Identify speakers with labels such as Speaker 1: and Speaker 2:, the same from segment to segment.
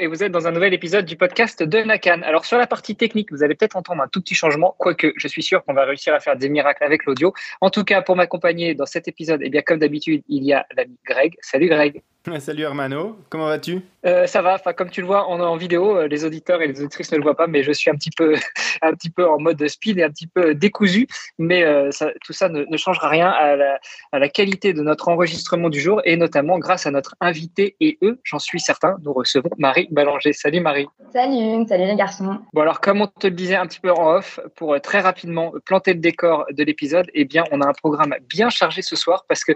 Speaker 1: Et vous êtes dans un nouvel épisode du podcast de Nakan. Alors sur la partie technique, vous allez peut-être entendre un tout petit changement, quoique je suis sûr qu'on va réussir à faire des miracles avec l'audio. En tout cas, pour m'accompagner dans cet épisode, eh bien comme d'habitude, il y a l'ami Greg. Salut Greg.
Speaker 2: Salut Hermano, comment vas-tu?
Speaker 1: Euh, Ça va, enfin, comme tu le vois en, en vidéo, euh, les auditeurs et les auditrices ne le voient pas, mais je suis un petit peu, un petit peu en mode speed et un petit peu décousu, mais euh, ça, tout ça ne, ne, changera rien à la, à la, qualité de notre enregistrement du jour et notamment grâce à notre invité et eux, j'en suis certain, nous recevons Marie Ballanger. Salut Marie.
Speaker 3: Salut, salut les garçons.
Speaker 1: Bon alors, comme on te le disait un petit peu en off, pour très rapidement planter le décor de l'épisode, eh bien, on a un programme bien chargé ce soir parce que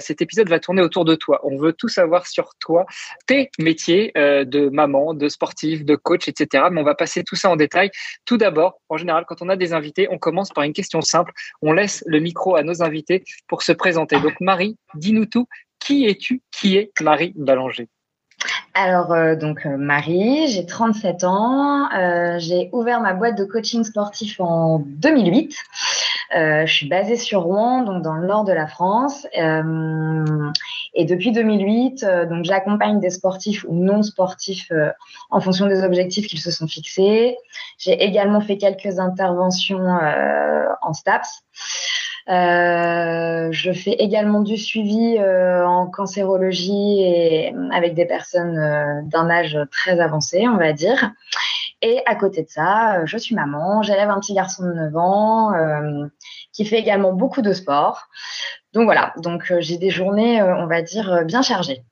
Speaker 1: cet épisode va tourner autour de toi. On veut tout savoir sur toi, tes métiers euh, de maman, de sportif, de coach, etc. Mais on va passer tout ça en détail. Tout d'abord, en général, quand on a des invités, on commence par une question simple. On laisse le micro à nos invités pour se présenter. Donc Marie, dis-nous tout. Qui es-tu? Qui est Marie Ballanger?
Speaker 3: Alors, euh, donc euh, Marie, j'ai 37 ans. Euh, j'ai ouvert ma boîte de coaching sportif en 2008. Euh, je suis basée sur Rouen, donc dans le nord de la France. et depuis 2008, donc j'accompagne des sportifs ou non sportifs en fonction des objectifs qu'ils se sont fixés. J'ai également fait quelques interventions en STAPS. Euh, je fais également du suivi euh, en cancérologie et avec des personnes euh, d'un âge très avancé, on va dire. Et à côté de ça, je suis maman, j'élève un petit garçon de 9 ans qui fait également beaucoup de sport. Donc voilà, donc j'ai des journées, on va dire, bien chargées.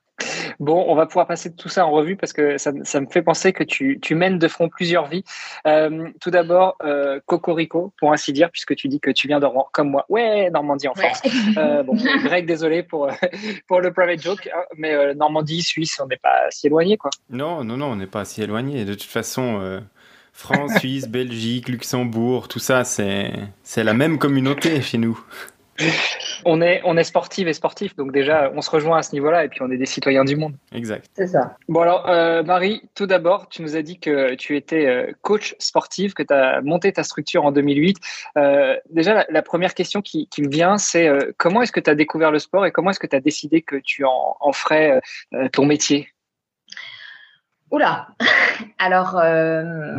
Speaker 1: Bon, on va pouvoir passer tout ça en revue parce que ça, ça me fait penser que tu, tu, mènes de front plusieurs vies. Euh, tout d'abord, euh, Cocorico, pour ainsi dire, puisque tu dis que tu viens de comme moi. Ouais, Normandie en France. Euh, bon, Greg, désolé pour, pour le private joke, hein, mais euh, Normandie, Suisse, on n'est pas si éloigné, quoi.
Speaker 2: Non, non, non, on n'est pas si éloigné. De toute façon, euh, France, Suisse, Belgique, Luxembourg, tout ça, c'est la même communauté chez nous
Speaker 1: on est, on est sportive et sportif, donc déjà, on se rejoint à ce niveau-là et puis on est des citoyens du monde.
Speaker 2: Exact.
Speaker 3: C'est ça.
Speaker 1: Bon, alors, euh, Marie, tout d'abord, tu nous as dit que tu étais euh, coach sportive, que tu as monté ta structure en 2008. Euh, déjà, la, première question qui, qui me vient, c'est euh, comment est-ce que tu as découvert le sport et comment est-ce que tu as décidé que tu en, en ferais euh, ton métier?
Speaker 3: Oula Alors, euh,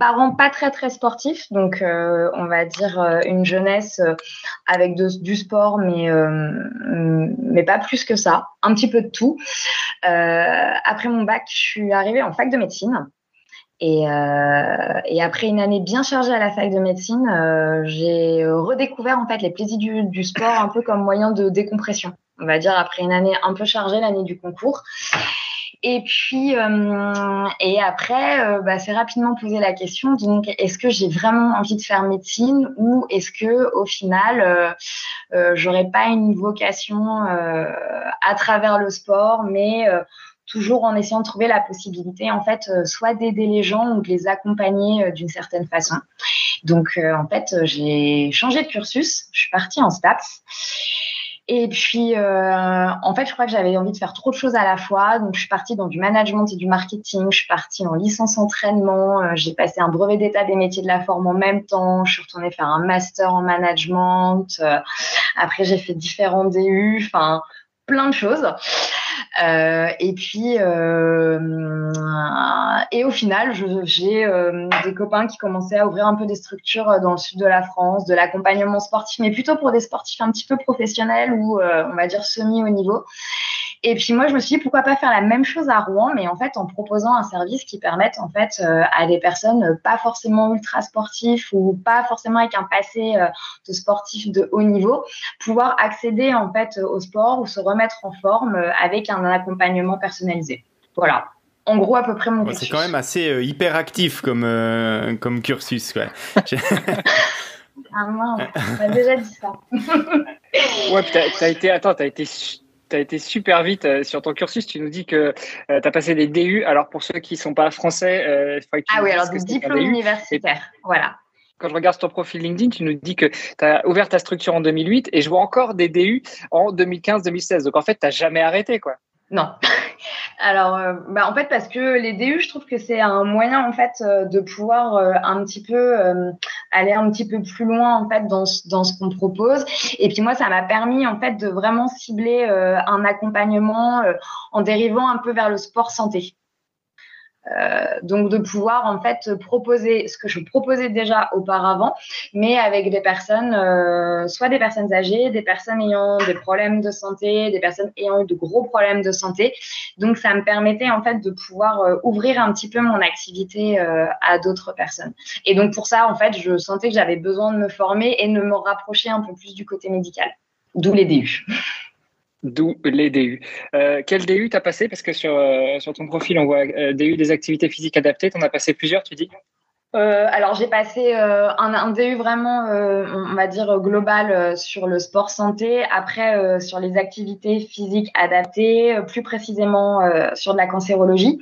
Speaker 3: parents pas très très sportifs, donc euh, on va dire euh, une jeunesse euh, avec du sport, mais, euh, mais pas plus que ça, un petit peu de tout. après mon bac, je suis arrivée en fac de médecine. Et, et après une année bien chargée à la fac de médecine, j'ai redécouvert en fait les plaisirs du sport un peu comme moyen de décompression. On va dire après une année un peu chargée, l'année du concours. Et puis, euh, et après, euh, bah, c'est rapidement posé la question, donc, est-ce que j'ai vraiment envie de faire médecine ou est-ce que, au final, euh, euh j'aurais pas une vocation à travers le sport, mais toujours en essayant de trouver la possibilité, en fait, soit d'aider les gens ou de les accompagner d'une certaine façon. Donc, en fait, j'ai changé de cursus. Je suis partie en stats. Et puis, euh, en fait, je crois que j'avais envie de faire trop de choses à la fois. Donc, je suis partie dans du management et du marketing. Je suis partie en licence entraînement. Euh, j'ai passé un brevet d'état des métiers de la forme en même temps. Je suis retournée faire un master en management. Euh, après, j'ai fait différents DU. Enfin, plein de choses. Euh, et puis, euh, et au final, j'ai euh, des copains qui commençaient à ouvrir un peu des structures dans le sud de la France, de l'accompagnement sportif, mais plutôt pour des sportifs un petit peu professionnels ou on va dire semi haut niveau. Et puis moi, je me suis dit pourquoi pas faire la même chose à Rouen, mais en fait en proposant un service qui permette en fait euh, à des personnes euh, pas forcément ultra sportifs ou pas forcément avec un passé euh, de sportif de haut niveau, pouvoir accéder en fait au sport ou se remettre en forme avec un accompagnement personnalisé. Voilà. En gros, à peu près mon
Speaker 2: C'est quand même assez hyper actif comme, comme cursus. Ouais.
Speaker 3: ah mince, on m'a déjà dit ça.
Speaker 4: ouais, tu as, été, attends, as été tu as été super vite euh, sur ton cursus. Tu nous dis que euh, tu as passé des DU. Alors, pour ceux qui ne sont pas français,
Speaker 3: euh, il faudrait que tu Ah oui, alors des diplômes universitaires. Voilà.
Speaker 4: Quand je regarde ton profil LinkedIn, tu nous dis que tu as ouvert ta structure en 2008 et je vois encore des DU en 2015-2016. Donc, en fait, tu n'as jamais arrêté, quoi.
Speaker 3: Non. Alors, euh, bah, en fait, parce que les DU, je trouve que c'est un moyen en fait euh, de pouvoir euh, un petit peu aller un petit peu plus loin en fait dans dans ce qu'on propose. Et puis moi, ça m'a permis en fait de vraiment cibler un accompagnement en dérivant un peu vers le sport santé. Euh, donc de pouvoir en fait proposer ce que je proposais déjà auparavant, mais avec des personnes, euh, soit des personnes âgées, des personnes ayant des problèmes de santé, des personnes ayant eu de gros problèmes de santé. Donc ça me permettait en fait de pouvoir euh, ouvrir un petit peu mon activité à d'autres personnes. Et donc pour ça en fait, je sentais que j'avais besoin de me former et de me rapprocher un peu plus du côté médical. D'où les DU.
Speaker 4: D'où les DU. Euh, quel DU t'as passé? Parce que sur, euh, sur ton profil, on voit euh, DU des activités physiques adaptées. T'en as passé plusieurs, tu dis?
Speaker 3: Alors j'ai passé un, DU vraiment, on va dire global sur le sport santé. Après sur les activités physiques adaptées, plus précisément sur de la cancérologie.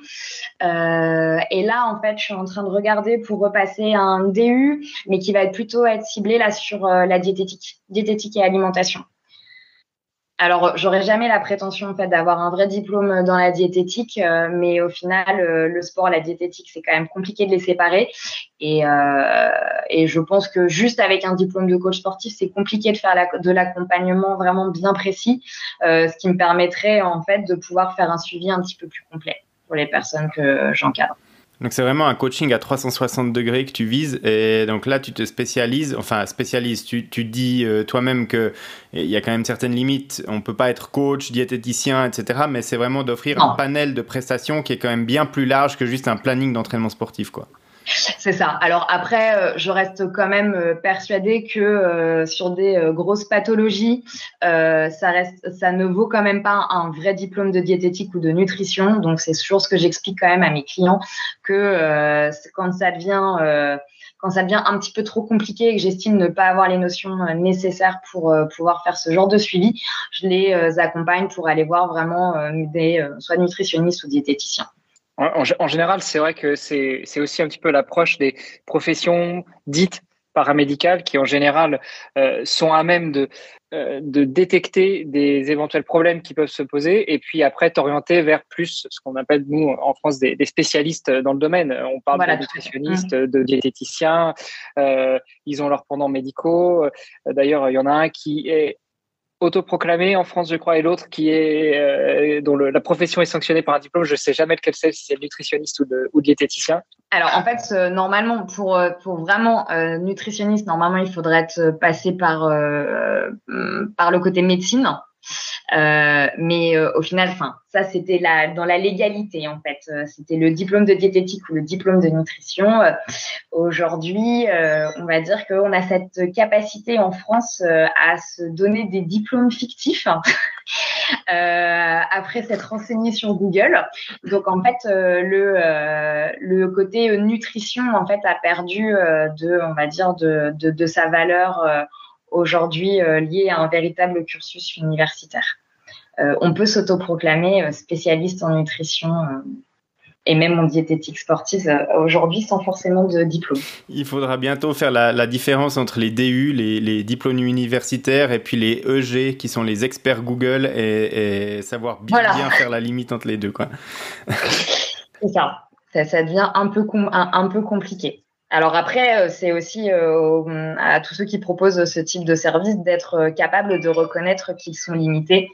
Speaker 3: et là en fait, je suis en train de regarder pour repasser un DU, mais qui va plutôt être ciblé là sur la diététique, diététique et alimentation. Alors, j'aurais jamais la prétention en fait d'avoir un vrai diplôme dans la diététique, euh, mais au final, euh, le sport, la diététique, c'est quand même compliqué de les séparer. Et, euh, et, je pense que juste avec un diplôme de coach sportif, c'est compliqué de faire de l'accompagnement vraiment bien précis, ce qui me permettrait en fait de pouvoir faire un suivi un petit peu plus complet pour les personnes que j'encadre.
Speaker 2: Donc c'est vraiment un coaching à 360 degrés que tu vises et donc là tu te spécialises, enfin spécialises, tu, tu dis euh, toi-même que il y a quand même certaines limites, on peut pas être coach, diététicien, etc. Mais c'est vraiment d'offrir un panel de prestations qui est quand même bien plus large que juste un planning d'entraînement sportif quoi.
Speaker 3: C'est ça. Alors après, euh, je reste quand même euh, persuadée que euh, sur des grosses pathologies, ça ne vaut quand même pas un vrai diplôme de diététique ou de nutrition. Donc c'est toujours ce que j'explique quand même à mes clients que quand ça devient quand ça devient un petit peu trop compliqué et que j'estime ne pas avoir les notions nécessaires pour pouvoir faire ce genre de suivi, je les accompagne pour aller voir vraiment des soit nutritionnistes ou diététiciens.
Speaker 4: En, général, c'est vrai que c'est aussi un petit peu l'approche des professions dites paramédicales qui, en général, euh, sont à même de, euh, de détecter des éventuels problèmes qui peuvent se poser et puis après t'orienter vers plus ce qu'on appelle, nous, en France, des, spécialistes dans le domaine. On parle de nutritionnistes, mmh. de diététiciens, euh, ils ont leurs pendants médicaux. D'ailleurs, il y en a un qui est autoproclamé en France, je crois, et l'autre qui est euh, dont la profession est sanctionnée par un diplôme. Je sais jamais lequel c'est, si c'est le nutritionniste ou, de, ou diététicien.
Speaker 3: Alors en fait, euh, normalement, pour euh, pour vraiment nutritionniste, normalement, il faudrait être passé par par le côté médecine. Euh, mais euh, au final, enfin, ça c'était la, dans la légalité en fait. Euh, c'était le diplôme de diététique ou le diplôme de nutrition. Aujourd'hui, on va dire qu'on a cette capacité en France à se donner des diplômes fictifs après s'être renseigné sur Google. Donc en fait, le, le côté nutrition en fait a perdu de, on va dire, de, de, de sa valeur aujourd'hui liée à un véritable cursus universitaire. on peut s'autoproclamer spécialiste en nutrition et même en diététique sportive euh, aujourd'hui sans forcément de diplôme.
Speaker 2: Il faudra bientôt faire la, différence entre les DU, les, diplômes universitaires, et puis les EG qui sont les experts Google et, savoir bien, faire la limite entre les deux.
Speaker 3: C'est ça. ça. devient un peu, un, peu compliqué. Alors après, euh, c'est aussi euh, à tous ceux qui proposent ce type de service d'être capable de reconnaître qu'ils sont limités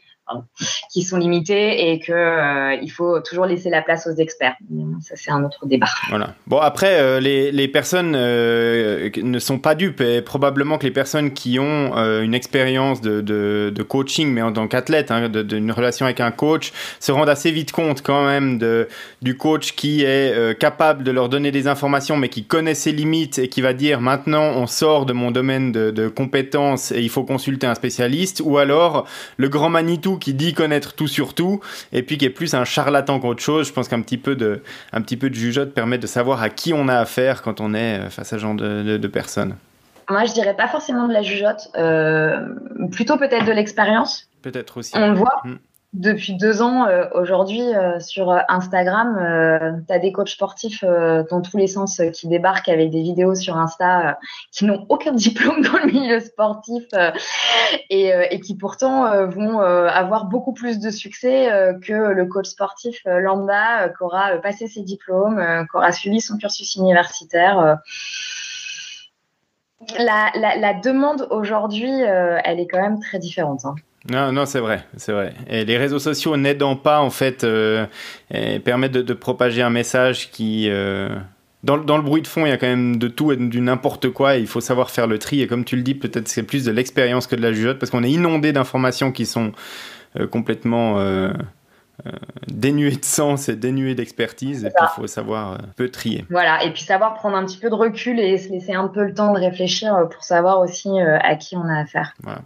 Speaker 3: qui sont limités et que euh, il faut toujours laisser la place aux experts. Ça, c'est un autre débat.
Speaker 2: Voilà. Bon, après, euh, les, les, personnes euh, ne sont pas dupes et probablement que les personnes qui ont une expérience de, de, de, coaching, mais en tant qu'athlète, hein, d'une relation avec un coach, se rendent assez vite compte quand même de, du coach qui est capable de leur donner des informations, mais qui connaît ses limites et qui va dire maintenant on sort de mon domaine de, de compétences et il faut consulter un spécialiste, ou alors le grand Manitou qui dit connaître tout sur tout, et puis qui est plus un charlatan qu'autre chose. Je pense qu'un petit peu de, un petit peu de jugeote permet de savoir à qui on a affaire quand on est euh, face à ce genre de, de, personnes.
Speaker 3: Moi, je dirais pas forcément de la jugeote, euh, plutôt peut-être de l'expérience.
Speaker 2: Peut-être aussi.
Speaker 3: On le voit. Hmm depuis deux ans, euh, aujourd'hui, euh, sur Instagram, euh, tu as des coachs sportifs dans tous les sens qui débarquent avec des vidéos sur Insta qui n'ont aucun diplôme dans le milieu sportif et, qui pourtant vont avoir beaucoup plus de succès que le coach sportif lambda qui aura passé ses diplômes, qui aura suivi son cursus universitaire. La demande aujourd'hui, elle est quand même très différente. Hein.
Speaker 2: Non, non, c'est vrai, c'est vrai. Et les réseaux sociaux n'aidant pas, en fait, euh, permettent de, propager un message qui... Euh, dans, dans, le bruit de fond, il y a quand même de tout et du n'importe quoi. Et il faut savoir faire le tri. Et comme tu le dis, peut-être c'est plus de l'expérience que de la jugeote, parce qu'on est inondé d'informations qui sont euh, complètement dénuées de sens et dénuées d'expertise. Et puis il faut savoir peu trier.
Speaker 3: Voilà, et puis savoir prendre un petit peu de recul et se laisser un peu le temps de réfléchir pour savoir aussi à qui on a affaire.
Speaker 2: Voilà.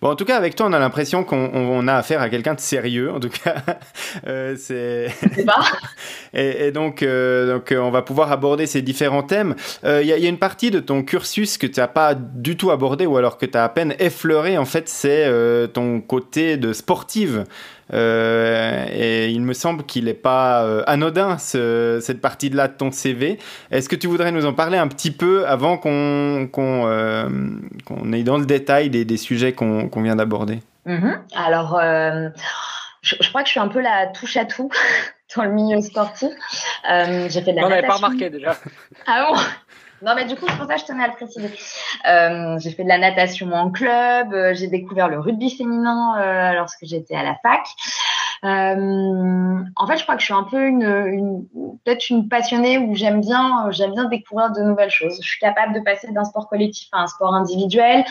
Speaker 2: Bon, en tout cas, avec toi, on a l'impression qu'on a affaire à quelqu'un de sérieux. En tout cas, euh, c'est. et, et, donc, euh, donc, euh, on va pouvoir aborder ces différents thèmes. Il y, y, a une partie de ton cursus que tu n'as pas du tout abordé ou alors que tu as à peine effleuré. En fait, c'est ton côté de sportive. Euh, et il me semble qu'il n'est pas euh, anodin, cette partie-là de ton CV. Est-ce que tu voudrais nous en parler un petit peu avant qu'on qu'on euh, aille dans le détail des, des sujets qu'on vient d'aborder?
Speaker 3: Mm-hmm. Alors, je, crois que je suis un peu la touche à tout dans le milieu sportif.
Speaker 4: j'ai fait de la On n'avait pas remarqué déjà.
Speaker 3: Ah bon? Non, mais du coup, c'est pour ça que je tenais à le préciser. Euh, j'ai fait de la natation en club, euh, j'ai découvert le rugby féminin euh, lorsque j'étais à la fac. en fait, je crois que je suis un peu une, une peut-être une passionnée où j'aime bien, j'aime bien découvrir de nouvelles choses. Je suis capable de passer d'un sport collectif à un sport individuel.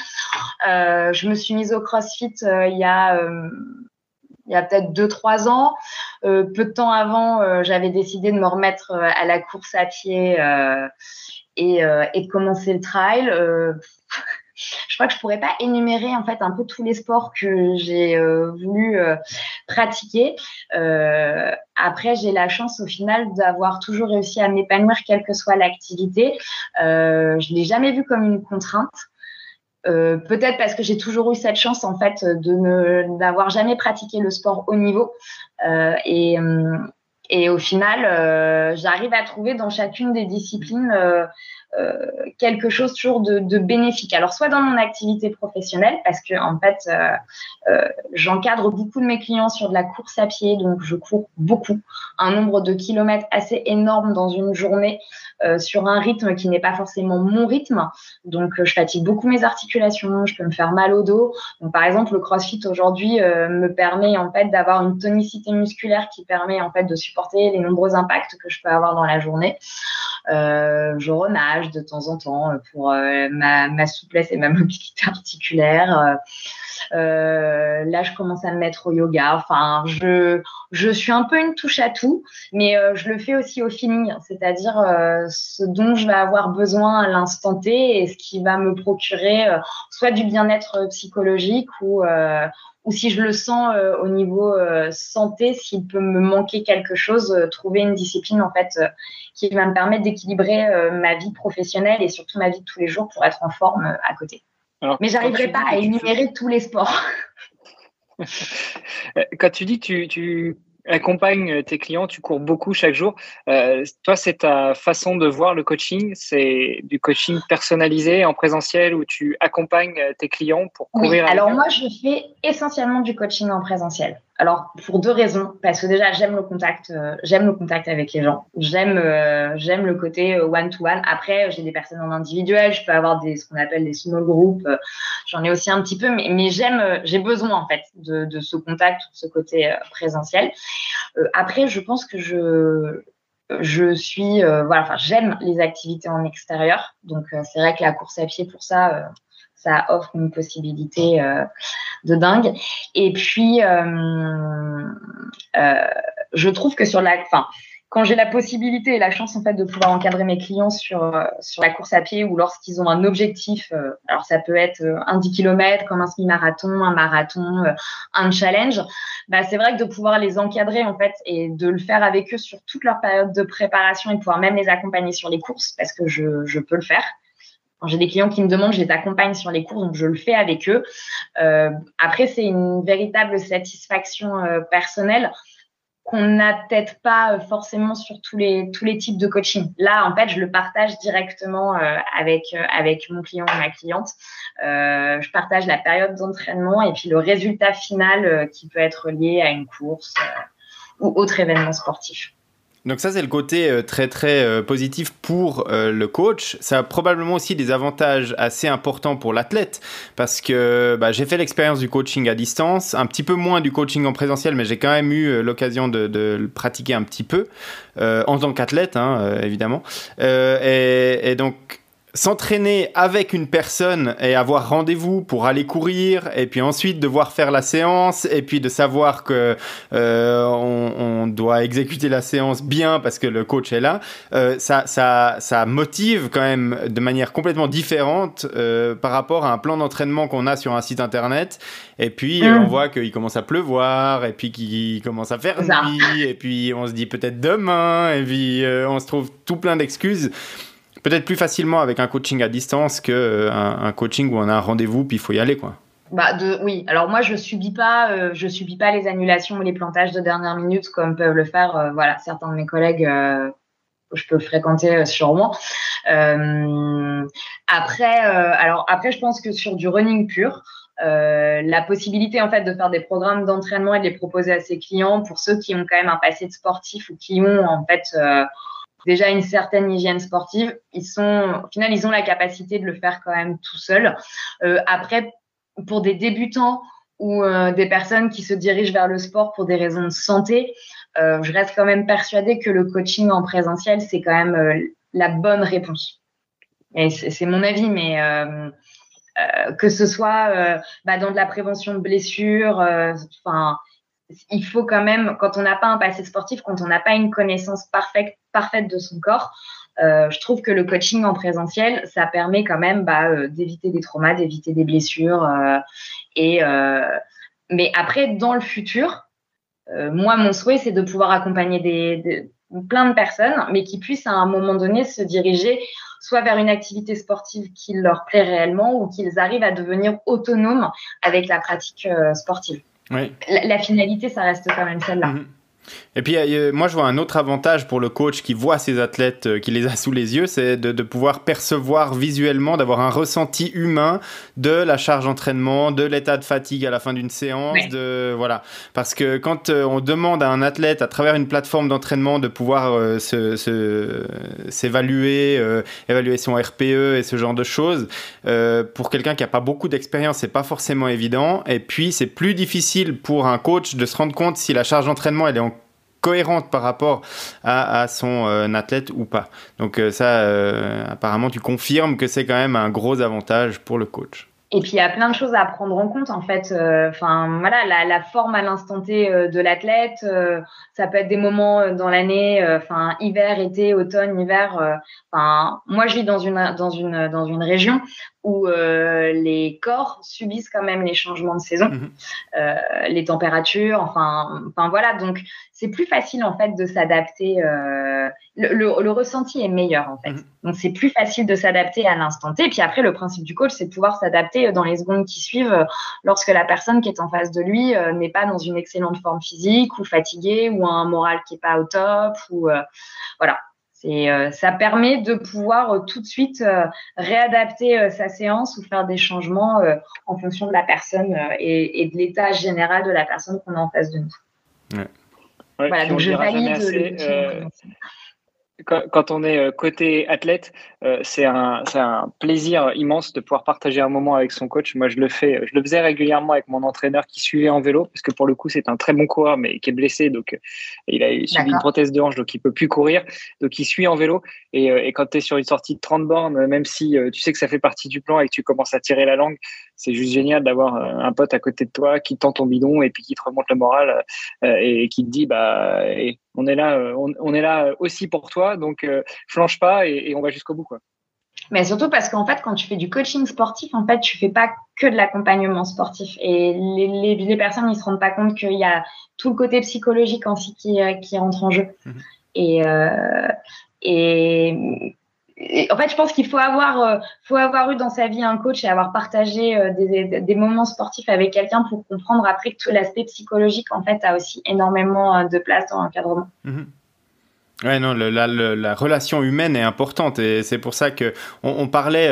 Speaker 3: je me suis mise au CrossFit il y a il y a peut-être deux trois ans. peu de temps avant, j'avais décidé de me remettre à la course à pied et, euh, et de commencer le trail. Euh, je crois que je pourrais pas énumérer en fait un peu tous les sports que j'ai euh, voulu pratiquer. après, j'ai la chance au final d'avoir toujours réussi à m'épanouir quelle que soit l'activité. je l'ai jamais vu comme une contrainte. Euh, peut-être parce que j'ai toujours eu cette chance en fait de ne d'avoir jamais pratiqué le sport au niveau euh, et, et au final, euh, j'arrive à trouver dans chacune des disciplines euh, quelque chose toujours de, bénéfique. Alors, soit dans mon activité professionnelle, parce que en fait, j'encadre beaucoup de mes clients sur de la course à pied, donc je cours beaucoup, un nombre de kilomètres assez énorme dans une journée. Euh, sur un rythme qui n'est pas forcément mon rythme. Donc, euh, je fatigue beaucoup mes articulations, je peux me faire mal au dos. Donc, par exemple, le CrossFit aujourd'hui euh, me permet en fait d'avoir une tonicité musculaire qui permet en fait de supporter les nombreux impacts que je peux avoir dans la journée. je renage de temps en temps pour ma, ma, souplesse et ma mobilité articulaire. Euh, là, je commence à me mettre au yoga. Enfin, je, je suis un peu une touche à tout, mais euh, je le fais aussi au feeling, c'est-à-dire euh, ce dont je vais avoir besoin à l'instant T et ce qui va me procurer soit du bien-être psychologique ou ou si je le sens euh, au niveau euh, santé, s'il peut me manquer quelque chose, euh, trouver une discipline en fait qui va me permettre d'équilibrer ma vie professionnelle et surtout ma vie de tous les jours pour être en forme à côté. Alors, Mais j'arriverai pas à énumérer tous les sports.
Speaker 4: quand tu dis que tu accompagne euh, tes clients, tu cours beaucoup chaque jour. Euh, toi, c'est ta façon de voir le coaching, c'est du coaching personnalisé en présentiel où tu accompagnes euh, tes clients pour courir.
Speaker 3: Oui, alors moi, je fais essentiellement du coaching en présentiel. Alors pour deux raisons, parce que déjà j'aime le contact, euh, j'aime le contact avec les gens, j'aime euh, j'aime le côté one to one. Après j'ai des personnes en individuel, je peux avoir des ce qu'on appelle des small groups, j'en ai aussi un petit peu, mais, mais j'aime j'ai besoin en fait de, de ce contact, de ce côté présentiel. après je pense que je je suis voilà, enfin j'aime les activités en extérieur, donc c'est vrai que la course à pied pour ça ça offre une possibilité euh, de dingue. Et puis, euh, euh, je trouve que sur la, fin, quand j'ai la possibilité et la chance en fait de pouvoir encadrer mes clients sur sur la course à pied ou lorsqu'ils ont un objectif, alors ça peut être un 10 km comme un semi-marathon, un marathon, un challenge, bah c'est vrai que de pouvoir les encadrer en fait et de le faire avec eux sur toute leur période de préparation et pouvoir même les accompagner sur les courses parce que je, je peux le faire. Quand j'ai des clients qui me demandent, je les accompagne sur les cours, donc je le fais avec eux. Euh, après, c'est une véritable satisfaction euh, personnelle qu'on n'a peut-être pas euh, forcément sur tous les types de coaching. Là, en fait, je le partage directement avec mon client ou ma cliente. je partage la période d'entraînement et puis le résultat final qui peut être lié à une course ou autre événement sportif.
Speaker 2: Donc ça c'est le côté euh, très très euh, positif pour euh, le coach. Ça a probablement aussi des avantages assez importants pour l'athlète parce que bah, j'ai fait l'expérience du coaching à distance, un petit peu moins du coaching en présentiel, mais j'ai quand même eu l'occasion de, le pratiquer un petit peu en tant qu'athlète hein, évidemment. Et, donc s'entraîner avec une personne et avoir rendez-vous pour aller courir et puis ensuite devoir faire la séance et puis de savoir que euh, on, on, doit exécuter la séance bien parce que le coach est là euh, ça, ça, ça motive quand même de manière complètement différente euh, par rapport à un plan d'entraînement qu'on a sur un site internet. Et puis mmh. on voit qu'il commence à pleuvoir et puis qu'il commence à faire nuit et puis on se dit peut-être demain et puis euh, on se trouve tout plein d'excuses peut-être plus facilement avec un coaching à distance qu'un euh, un coaching où on a un rendez-vous puis il faut y aller quoi.
Speaker 3: Bah oui, alors moi je subis pas, euh, je subis pas les annulations ou les plantages de dernière minute comme peuvent le faire euh, voilà certains de mes collègues que je peux fréquenter sûrement. après, alors après je pense que sur du running pur, la possibilité en fait de faire des programmes d'entraînement et de les proposer à ses clients pour ceux qui ont quand même un passé de sportif ou qui ont en fait déjà une certaine hygiène sportive, ils sont, au final, ils ont la capacité de le faire quand même tout seul. Euh, après, pour des débutants ou euh, des personnes qui se dirigent vers le sport pour des raisons de santé, euh, je reste quand même persuadée que le coaching en présentiel, c'est quand même euh, la bonne réponse. Et c'est mon avis, mais que ce soit bah, dans de la prévention de blessures, enfin il faut quand même, quand on n'a pas un passé sportif, quand on n'a pas une connaissance parfaite, parfaite de son corps, euh, je trouve que le coaching en présentiel, ça permet quand même bah, euh, d'éviter des traumas, d'éviter des blessures. Euh, et mais après, dans le futur, moi, mon souhait, c'est de pouvoir accompagner des, plein de personnes, mais qui puissent à un moment donné se diriger soit vers une activité sportive qui leur plaît réellement, ou qu'ils arrivent à devenir autonomes avec la pratique sportive. La, finalité, ça reste quand même celle-là. Mhm.
Speaker 2: Et puis, euh, moi, je vois un autre avantage pour le coach qui voit ses athlètes, euh, qui les a sous les yeux, c'est de, de, pouvoir percevoir visuellement, d'avoir un ressenti humain de la charge d'entraînement, de l'état de fatigue à la fin d'une séance, de voilà. Parce que quand euh, on demande à un athlète, à travers une plateforme d'entraînement, de pouvoir s'évaluer, évaluer son RPE et ce genre de choses, pour quelqu'un qui n'a pas beaucoup d'expérience, c'est pas forcément évident. Et puis, c'est plus difficile pour un coach de se rendre compte si la charge d'entraînement elle est en cohérente par rapport à, son euh, athlète ou pas. Donc euh, ça, euh, apparemment, tu confirmes que c'est quand même un gros avantage pour le coach.
Speaker 3: Et puis il y a plein de choses à prendre en compte en fait. Enfin voilà, la, la, forme à l'instant T de l'athlète, ça peut être des moments dans l'année, enfin hiver, été, automne, hiver. Enfin moi je vis dans une dans une dans une région où les corps subissent quand même les changements de saison, mhm. les températures, enfin, enfin voilà. Donc c'est plus facile en fait de s'adapter. Le, ressenti est meilleur en fait. Mhm. Donc c'est plus facile de s'adapter à l'instant T. Et puis après, le principe du coach, c'est de pouvoir s'adapter dans les secondes qui suivent lorsque la personne qui est en face de lui n'est pas dans une excellente forme physique ou fatiguée ou un moral qui est pas au top ou voilà. Euh, ça permet de pouvoir euh, tout de suite euh, réadapter sa séance ou faire des changements en fonction de la personne et, de l'état général de la personne qu'on a en face de nous.
Speaker 4: Voilà, donc je valide quand, on est euh, côté athlète, euh, c'est un, un, plaisir immense de pouvoir partager un moment avec son coach. Moi, je le fais, je le faisais régulièrement avec mon entraîneur qui suivait en vélo, parce que pour le coup, c'est un très bon coureur, mais qui est blessé, donc euh, il a subi une prothèse de hanche, donc il peut plus courir, donc il suit en vélo. Et, et quand tu es sur une sortie de 30 bornes, même si tu sais que ça fait partie du plan et que tu commences à tirer la langue, c'est juste génial d'avoir un pote à côté de toi qui tend ton bidon et puis qui te remonte le moral et qui te dit, bah, on est là, euh, on, est là aussi pour toi, donc euh, flanche pas et, on va jusqu'au bout, quoi.
Speaker 3: Mais surtout parce qu'en fait, quand tu fais du coaching sportif, en fait, tu fais pas que de l'accompagnement sportif. Et les, les, personnes, ils se rendent pas compte qu'il y a tout le côté psychologique aussi qui, euh, qui rentre en jeu. Mhm. Et, et en fait, je pense qu'il faut avoir, euh, faut avoir eu dans sa vie un coach et avoir partagé euh, des, moments sportifs avec quelqu'un pour comprendre après que tout l'aspect psychologique, en fait, a aussi énormément euh, de place dans l'encadrement.
Speaker 2: Mhm. Ouais, non, la, la, relation humaine est importante et c'est pour ça que on, parlait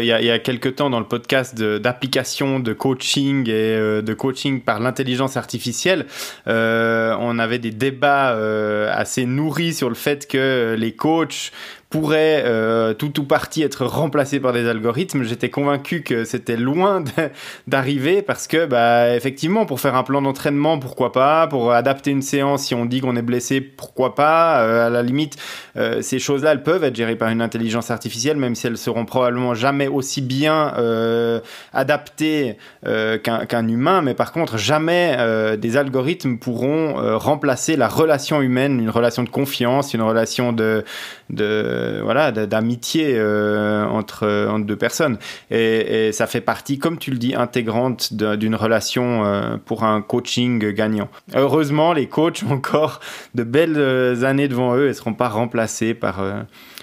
Speaker 2: il, y a, il y a quelques temps dans le podcast d'application de, coaching et de coaching par l'intelligence artificielle. on avait des débats assez nourris sur le fait que les coachs pourrait euh, tout ou partie être remplacé par des algorithmes. J'étais convaincu que c'était loin d'arriver parce que, bah, effectivement, pour faire un plan d'entraînement, pourquoi pas? Pour adapter une séance, si on dit qu'on est blessé, pourquoi pas? Euh, À la limite, euh, ces choses-là, elles peuvent être gérées par une intelligence artificielle, même si elles seront probablement jamais aussi bien adaptées qu'un humain. Mais par contre, jamais des algorithmes pourront remplacer la relation humaine, une relation de confiance, une relation de, de euh, voilà, d'amitié euh, entre, entre deux personnes. Et, ça fait partie, comme tu le dis, intégrante d'une relation euh, pour un coaching gagnant. Heureusement, les coachs ont encore de belles années devant eux et ne seront pas remplacés par,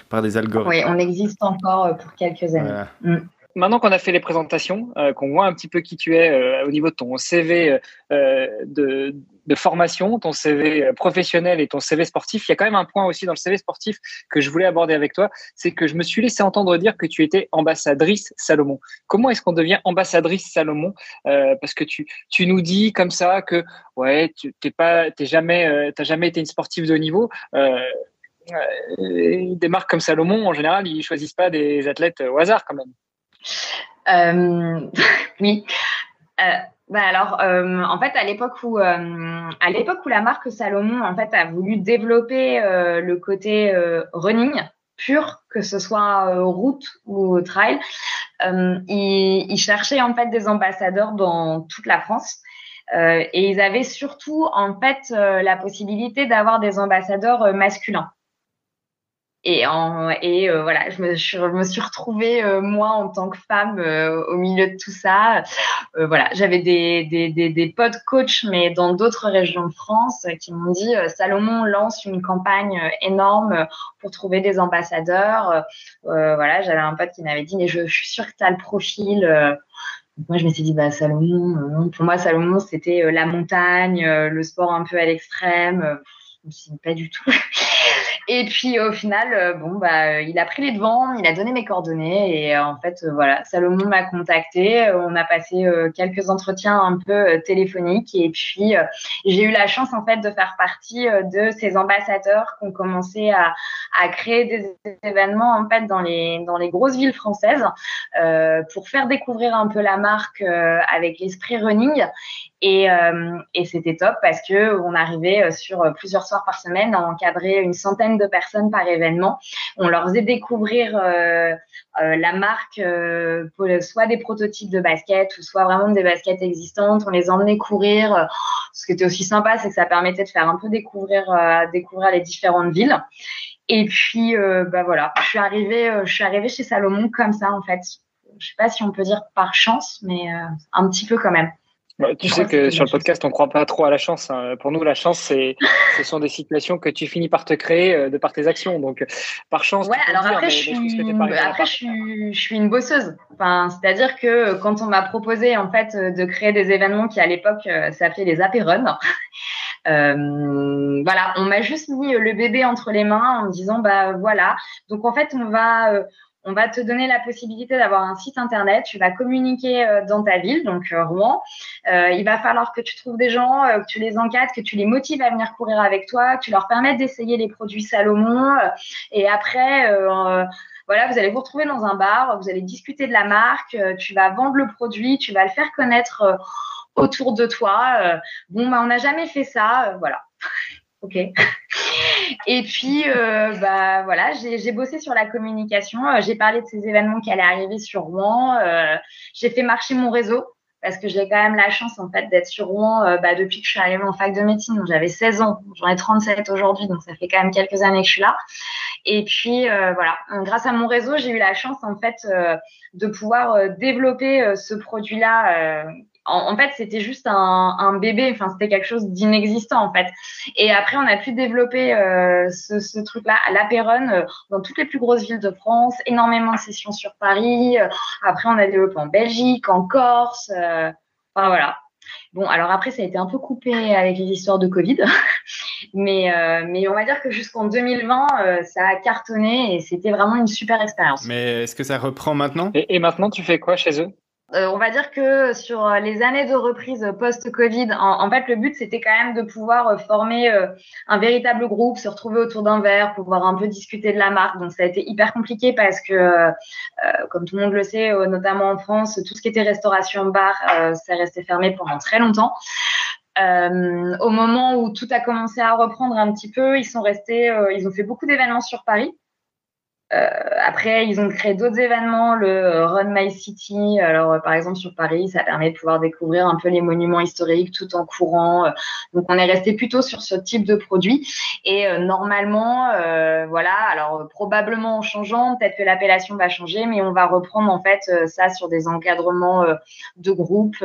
Speaker 2: par des algorithmes.
Speaker 3: Oui, on existe encore pour quelques années. Mm
Speaker 4: maintenant qu'on a fait les présentations, euh, qu'on voit un petit peu qui tu es euh, au niveau de ton CV euh, de, de, formation, ton CV professionnel et ton CV sportif, il y a quand même un point aussi dans le CV sportif que je voulais aborder avec toi, c'est que je me suis laissé entendre dire que tu étais ambassadrice Salomon. Comment est-ce qu'on devient ambassadrice Salomon Parce que tu, tu nous dis comme ça que ouais, tu t'es pas, t'es jamais, t'as jamais été une sportive de haut niveau. des marques comme Salomon, en général, ils choisissent pas des athlètes au hasard quand même.
Speaker 3: Euh, oui. Euh, bah alors, euh, en fait, à l'époque où, à l'époque où la marque Salomon en fait a voulu développer le côté running pur, que ce soit route ou trail, ils, ils, cherchaient en fait des ambassadeurs dans toute la France. et ils avaient surtout en fait la possibilité d'avoir des ambassadeurs masculins. Et, euh, voilà, je me, je me suis retrouvée, euh, moi, en tant que femme, euh, au milieu de tout ça. voilà, j'avais des, des, des, des potes coachs, mais dans d'autres régions de France, qui m'ont dit Salomon lance une campagne énorme pour trouver des ambassadeurs. voilà, j'avais un pote qui m'avait dit Mais je, je, suis sûre que tu as le profil. moi, je me suis dit, bah, Salomon, pour moi, Salomon, c'était la montagne, le sport un peu à l'extrême. je me suis dit, pas du tout. Et puis au final, euh, bon bah, euh, il a pris les devants, il a donné mes coordonnées et euh, en fait voilà, Salomon m'a contacté. On a passé quelques entretiens un peu téléphoniques et puis j'ai eu la chance en fait de faire partie de ces ambassadeurs qui ont commencé à, à créer des événements en fait dans les dans les grosses villes françaises pour faire découvrir un peu la marque avec l'esprit running et, euh, et c'était top parce que on arrivait sur plusieurs soirs par semaine à encadrer une centaine de personnes par événement. On leur faisait découvrir euh, euh, la marque, euh, soit des prototypes de baskets ou soit vraiment des baskets existantes. On les emmenait courir. Ce qui était aussi sympa, c'est que ça permettait de faire un peu découvrir, découvrir les différentes villes. Et puis, bah voilà, je suis arrivée, je suis arrivée chez Salomon comme ça en fait je sais pas si on peut dire par chance, mais un petit peu quand même.
Speaker 4: Bah, tu sais que sur le podcast, on ne croit pas trop à la chance. Hein. Pour nous, la chance, c'est, ce sont des situations que tu finis par te créer euh, de par tes actions. Donc, par chance.
Speaker 3: Ouais, alors après, je, suis... une bosseuse. Enfin, c'est-à-dire que quand on m'a proposé en fait de créer des événements qui à l'époque euh, s'appelaient les apéruns, euh, voilà, on m'a juste mis le bébé entre les mains en me disant bah voilà. Donc en fait, on va euh, on va te donner la possibilité d'avoir un site internet. Tu vas communiquer euh, dans ta ville, donc euh, Rouen. Euh, il va falloir que tu trouves des gens, que tu les encadres, que tu les motives à venir courir avec toi, que tu leur permettes d'essayer les produits Salomon. et après, voilà, vous allez vous retrouver dans un bar, vous allez discuter de la marque, tu vas vendre le produit, tu vas le faire connaître autour de toi. bon, bah, on n'a jamais fait ça, voilà. ok. Et puis, euh, bah voilà, j'ai bossé sur la communication. Euh, j'ai parlé de ces événements qui allaient arriver sur Rouen. Euh, j'ai fait marcher mon réseau parce que j'ai quand même la chance en fait d'être sur Rouen bah, depuis que je suis arrivée en fac de médecine. J'avais 16 ans, j'en ai 37 aujourd'hui, donc ça fait quand même quelques années que je suis là. Et puis voilà, grâce à mon réseau, j'ai eu la chance en fait de pouvoir développer ce produit-là en, fait, c'était juste un, bébé. Enfin, c'était quelque chose d'inexistant en fait. Et après, on a pu développer euh, ce, truc-là à La Péronne, euh, dans toutes les plus grosses villes de France, énormément de sessions sur Paris. Euh, après, on a développé en Belgique, en Corse. enfin voilà. Bon, alors après, ça a été un peu coupé avec les histoires de Covid, mais mais on va dire que jusqu'en 2020, ça a cartonné et c'était vraiment une super expérience.
Speaker 2: Mais est-ce que ça reprend maintenant?
Speaker 4: Et maintenant, tu fais quoi chez eux?
Speaker 3: Euh, on va dire que sur les années de reprise post-Covid, en, fait, le but, c'était quand même de pouvoir euh, former euh, un véritable groupe, se retrouver autour d'un verre, pouvoir un peu discuter de la marque. Donc, ça a été hyper compliqué parce que, comme tout le monde le sait, notamment en France, tout ce qui était restauration bar, ça resté fermé pendant très longtemps. au moment où tout a commencé à reprendre un petit peu, ils sont restés, ils ont fait beaucoup d'événements sur Paris. Euh, après, ils ont créé d'autres événements, le euh, Run My City. Alors, euh, par exemple, sur Paris, ça permet de pouvoir découvrir un peu les monuments historiques tout en courant. Donc, on est resté plutôt sur ce type de produit. Et normalement, voilà, alors probablement en changeant, peut-être que l'appellation va changer, mais on va reprendre en fait ça sur des encadrements de groupe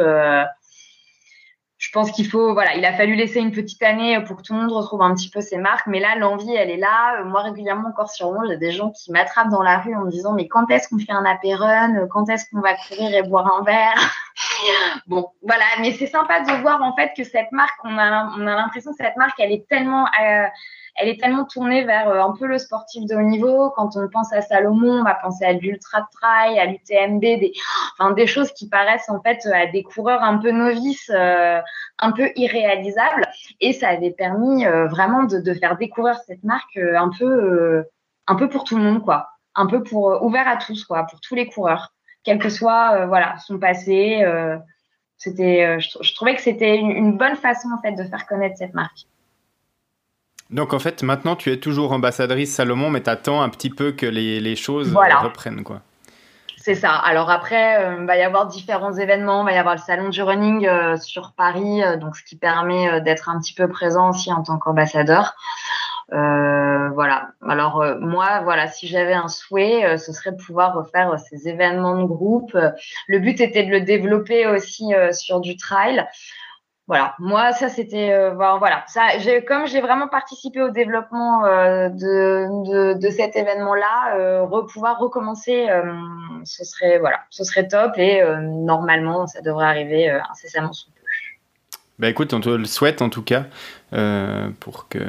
Speaker 3: je pense qu'il faut, voilà, il a fallu laisser une petite année pour que tout le monde retrouve un petit peu ses marques. Mais là, l'envie, elle est là. Moi, régulièrement, encore sur y a des gens qui m'attrapent dans la rue en me disant, mais quand est-ce qu'on fait un apéron Quand est-ce qu'on va courir et boire un verre? Bon, voilà. Mais c'est sympa de voir, en fait, que cette marque, on a, on a l'impression que cette marque, elle est tellement, euh, elle est tellement tournée vers euh, un peu le sportif de haut niveau. Quand on pense à Salomon, on va penser à l'ultra trail, à l'UTMB, des, enfin, des choses qui paraissent en fait à des coureurs un peu novices, euh, un peu irréalisables. Et ça avait permis vraiment de, de, faire découvrir cette marque un peu, un peu pour tout le monde, quoi. Un peu pour ouvert à tous, quoi, pour tous les coureurs, quel que soit voilà son passé. c'était, je, trouvais que c'était une, une bonne façon en fait de faire connaître cette marque.
Speaker 2: Donc en fait, maintenant, tu es toujours ambassadrice Salomon, mais tu attends un petit peu que les, les choses reprennent. quoi.
Speaker 3: C'est ça. Alors après, euh, il va y avoir différents événements. Il va y avoir le salon du running euh, sur Paris, euh, donc ce qui permet d'être un petit peu présent aussi en tant qu'ambassadeur. Voilà. Alors moi, voilà, si j'avais un souhait, ce serait de pouvoir refaire ces événements de groupe. Le but était de le développer aussi sur du trail voilà, moi ça c'était euh, voilà ça comme j'ai vraiment participé au développement euh, de, de, cet événement là euh, pouvoir recommencer ce serait voilà ce serait top et normalement ça devrait arriver incessamment sous peu.
Speaker 2: Bah écoute on te le souhaite en tout cas pour que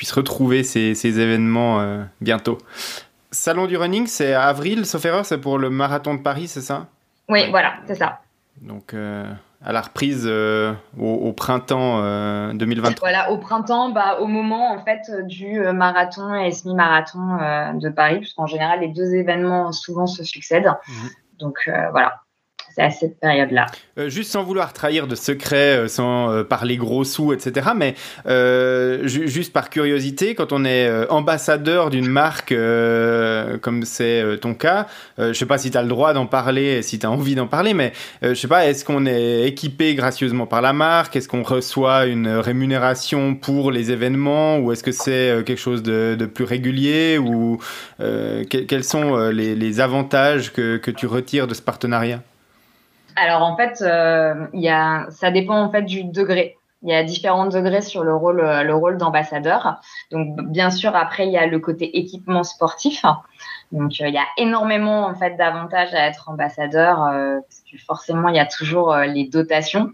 Speaker 2: tu puisses retrouver ces, ces événements bientôt. Salon du running c'est avril sauf erreur c'est pour le marathon de Paris c'est ça?
Speaker 3: Oui voilà c'est ça.
Speaker 2: Donc à la reprise euh, au, printemps 2023 euh,
Speaker 3: Voilà, au printemps, bah, au moment en fait du euh, marathon et semi-marathon de Paris, puisqu'en général les deux événements souvent se succèdent. Mhm. Donc voilà, à cette période-là.
Speaker 2: Euh, juste sans vouloir trahir de secrets, euh, sans euh, parler gros sous, etc. Mais juste par curiosité, quand on est ambassadeur d'une marque, comme c'est ton cas, je sais pas si tu as le droit d'en parler, si tu as envie d'en parler, mais je sais pas, est-ce qu'on est équipé gracieusement par la marque? Est-ce qu'on reçoit une rémunération pour les événements? Ou est-ce que c'est quelque chose de, plus régulier? Ou quels sont les, avantages que tu retires de ce partenariat?
Speaker 3: Alors en fait, euh, ça dépend en fait du degré. Il y a différents degrés sur le rôle, euh, d'ambassadeur. Donc bien sûr, après il y a le côté équipement sportif. Donc euh, il y a énormément en fait d'avantages à être ambassadeur parce que forcément il y a toujours les dotations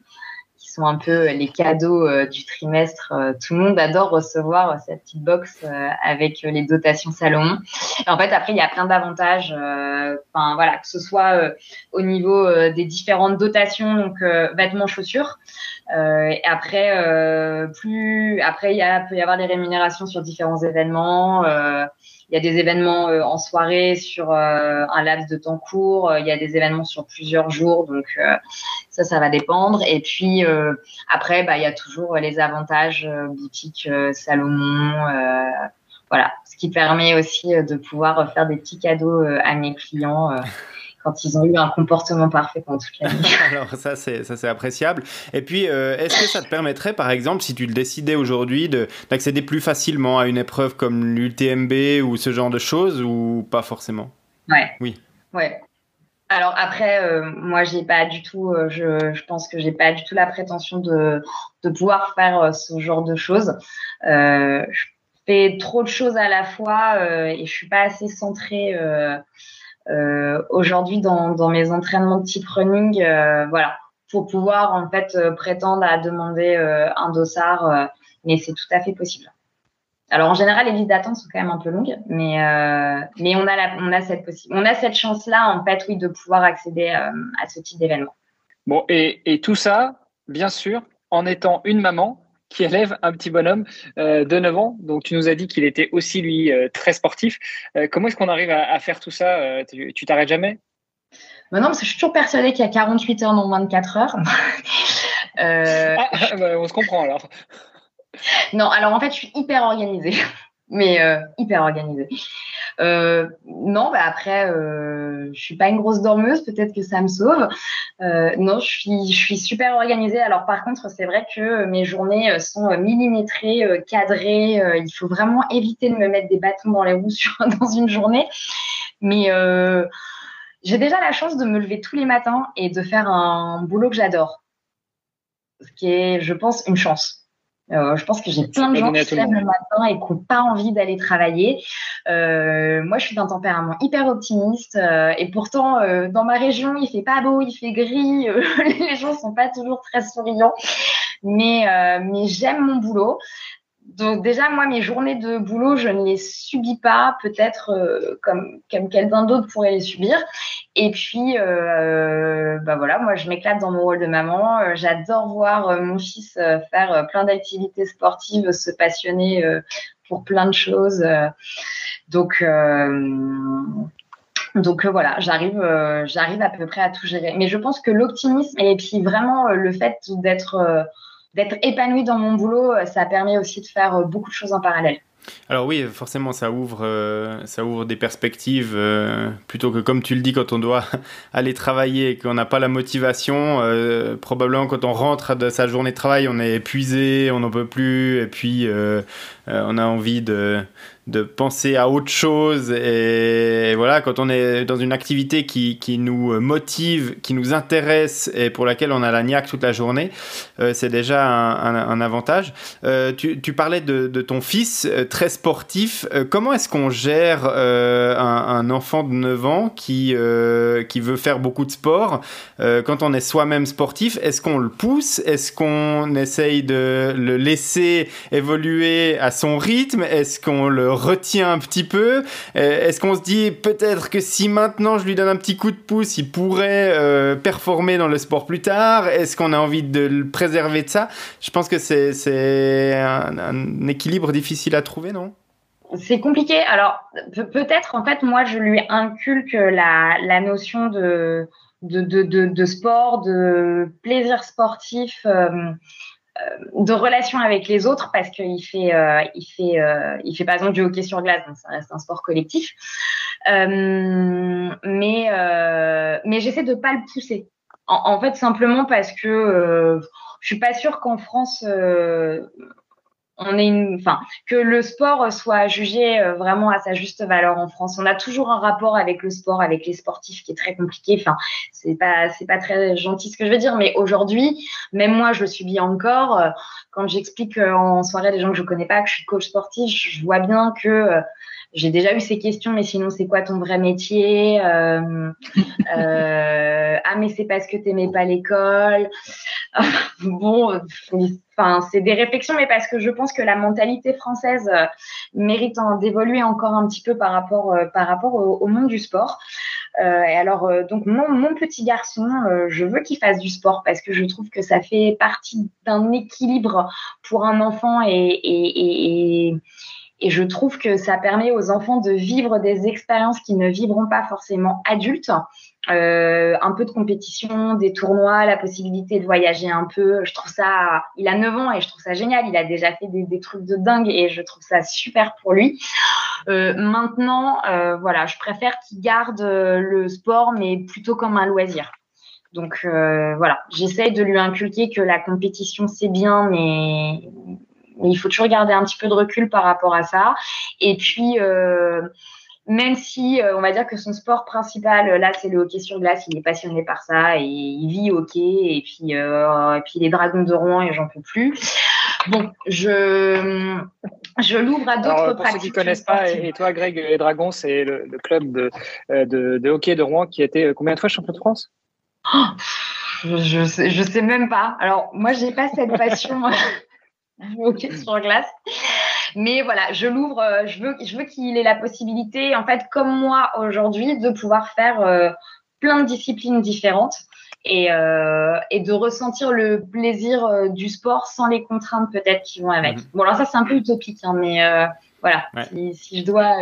Speaker 3: sont un peu les cadeaux euh, du trimestre. Euh, tout le monde adore recevoir cette petite box euh, avec les dotations Salomon. Et en fait, après, il y a plein d'avantages. Enfin, voilà, que ce soit au niveau des différentes dotations, donc vêtements, chaussures. et après, plus après, il peut y avoir des rémunérations sur différents événements. Il y a des événements euh, en soirée sur euh, un laps de temps court. Euh, il y a des événements sur plusieurs jours. Donc ça, ça va dépendre. Et puis après, bah, il y a toujours les avantages boutique Salomon. voilà, ce qui permet aussi de pouvoir faire des petits cadeaux à mes clients quand ils ont eu un comportement parfait pendant toute l'année.
Speaker 2: Alors ça c'est ça c'est appréciable. Et puis euh, est-ce que ça te permettrait par exemple si tu le décidais aujourd'hui d'accéder plus facilement à une épreuve comme l'UTMB ou ce genre de choses ou pas forcément?
Speaker 3: Ouais.
Speaker 2: Oui.
Speaker 3: Ouais. Alors après, euh, moi, j'ai pas du tout, euh, je, je, pense que j'ai pas du tout la prétention de, de pouvoir faire ce genre de choses. je fais trop de choses à la fois et je suis pas assez centrée euh, aujourd'hui, dans, mes entraînements de type running, euh, voilà, pour pouvoir en fait euh, prétendre à demander un dossard, mais c'est tout à fait possible. Alors en général, les listes d'attente sont quand même un peu longues, mais mais on a on a cette on a cette chance là en fait, oui, de pouvoir accéder à ce type d'événement.
Speaker 4: Bon et tout ça, bien sûr, en étant une maman qui élève un petit bonhomme euh, de 9 ans. Donc, tu nous as dit qu'il était aussi, lui, euh, très sportif. Euh, comment est-ce qu'on arrive à, faire tout ça Tu t'arrêtes jamais?
Speaker 3: Bah Non, parce que je suis toujours persuadée qu'il y a 48 heures, non 24 heures.
Speaker 4: ah, bah, on se comprend alors.
Speaker 3: Non, alors en fait, je suis hyper organisée mais euh, hyper organisée. Euh, non, bah après, euh, je suis pas une grosse dormeuse, peut-être que ça me sauve. Euh, non, je suis, je suis super organisée. Alors par contre, c'est vrai que mes journées sont millimétrées, cadrées. il faut vraiment éviter de me mettre des bâtons dans les roues dans une journée. Mais j'ai déjà la chance de me lever tous les matins et de faire un boulot que j'adore, ce qui est, je pense, une chance. Euh, je pense que j'ai plein de gens qui se lèvent le matin et qui n'ont pas envie d'aller travailler. Euh, moi, je suis d'un tempérament hyper optimiste euh, et pourtant, euh, dans ma région, il fait pas beau, il fait gris, euh, les gens sont pas toujours très souriants, mais mais j'aime mon boulot. Donc déjà, moi, mes journées de boulot, je ne les subis pas, peut-être comme, comme quelqu'un d'autre pourrait les subir. Et puis, euh, bah voilà, moi, je m'éclate dans mon rôle de maman. Euh, j'adore voir euh, mon fils faire plein d'activités sportives, se passionner pour plein de choses. Donc, voilà, j'arrive, j'arrive à peu près à tout gérer. Mais je pense que l'optimisme et puis vraiment le fait d'être d'être épanoui dans mon boulot, ça permet aussi de faire beaucoup de choses en parallèle.
Speaker 2: Alors oui, forcément, ça ouvre, euh, ça ouvre des perspectives euh, plutôt que comme tu le dis, quand on doit aller travailler et qu'on n'a pas la motivation. Euh, probablement quand on rentre de sa journée de travail, on est épuisé, on n'en peut plus, et puis on a envie de, de penser à autre chose. Et voilà, quand on est dans une activité qui, qui nous motive, qui nous intéresse et pour laquelle on a la niaque toute la journée, euh, c'est déjà un, avantage. Euh, tu, tu, parlais de, de, ton fils, euh, très sportif. comment est-ce qu'on gère un, un, enfant de 9 ans qui, qui veut faire beaucoup de sport quand on est soi-même sportif? Est-ce qu'on le pousse? Est-ce qu'on essaye de le laisser évoluer à son rythme? Est-ce qu'on le retient un petit peu. Euh, Est-ce qu'on se dit peut-être que si maintenant je lui donne un petit coup de pouce, il pourrait euh, performer dans le sport plus tard? Est-ce qu'on a envie de le préserver de ça? Je pense que c'est un, équilibre difficile à trouver, non?
Speaker 3: C'est compliqué. Alors, peut-être, en fait, moi, je lui inculque la, notion de, sport, de plaisir sportif, de relation avec les autres parce qu'il fait, il fait, il fait par exemple du hockey sur glace, donc ça reste un sport collectif. mais mais j'essaie de pas le pousser. En, en, fait, simplement parce que je suis pas sûre qu'en France on est une, enfin, que le sport soit jugé euh, vraiment à sa juste valeur en France. On a toujours un rapport avec le sport, avec les sportifs qui est très compliqué. Enfin, c'est pas, c'est pas très gentil ce que je veux dire, mais aujourd'hui, même moi, je le subis encore. Euh, quand j'explique euh, en soirée des gens que je connais pas que je suis coach sportif, je vois bien que j'ai déjà eu ces questions, mais sinon, c'est quoi ton vrai métier? Euh, euh, Ah, mais c'est parce que tu n'aimais pas l'école. bon, enfin, c'est des réflexions, mais parce que je pense que la mentalité française euh, mérite d'évoluer encore un petit peu par rapport, par rapport au, monde du sport. et alors, donc, mon, petit garçon, je veux qu'il fasse du sport parce que je trouve que ça fait partie d'un équilibre pour un enfant et, et et je trouve que ça permet aux enfants de vivre des expériences qui ne vivront pas forcément adultes. Euh, un peu de compétition, des tournois, la possibilité de voyager un peu. Je trouve ça, il a 9 ans et je trouve ça génial. Il a déjà fait des, trucs de dingue et je trouve ça super pour lui. Euh, maintenant, euh, voilà, je préfère qu'il garde euh, le sport, mais plutôt comme un loisir. Donc euh, voilà, j'essaye de lui inculquer que la compétition c'est bien, mais il faut toujours garder un petit peu de recul par rapport à ça. Et puis, euh, même si euh, on va dire que son sport principal, là, c'est le hockey sur glace, il est passionné par ça et il vit hockey. Et puis, euh, et puis les Dragons de Rouen, et j'en peux plus. Bon, je, je l'ouvre à d'autres
Speaker 4: pratiques. Pour ceux qui connaissent pas, et toi, Greg, les Dragons, c'est le, club de, de, de, hockey de Rouen qui a été combien de fois champion de France?
Speaker 3: Oh, je, sais, je sais même pas. Alors, moi, j'ai pas cette passion. ok sur glace. Mais voilà, je l'ouvre, euh, je veux, je veux qu'il ait la possibilité, en fait, comme moi aujourd'hui, de pouvoir faire euh, plein de disciplines différentes et, euh, et de ressentir le plaisir du sport sans les contraintes peut-être qui vont avec. Mhm. Bon, alors ça, c'est un peu utopique, hein, mais voilà, si, si, je dois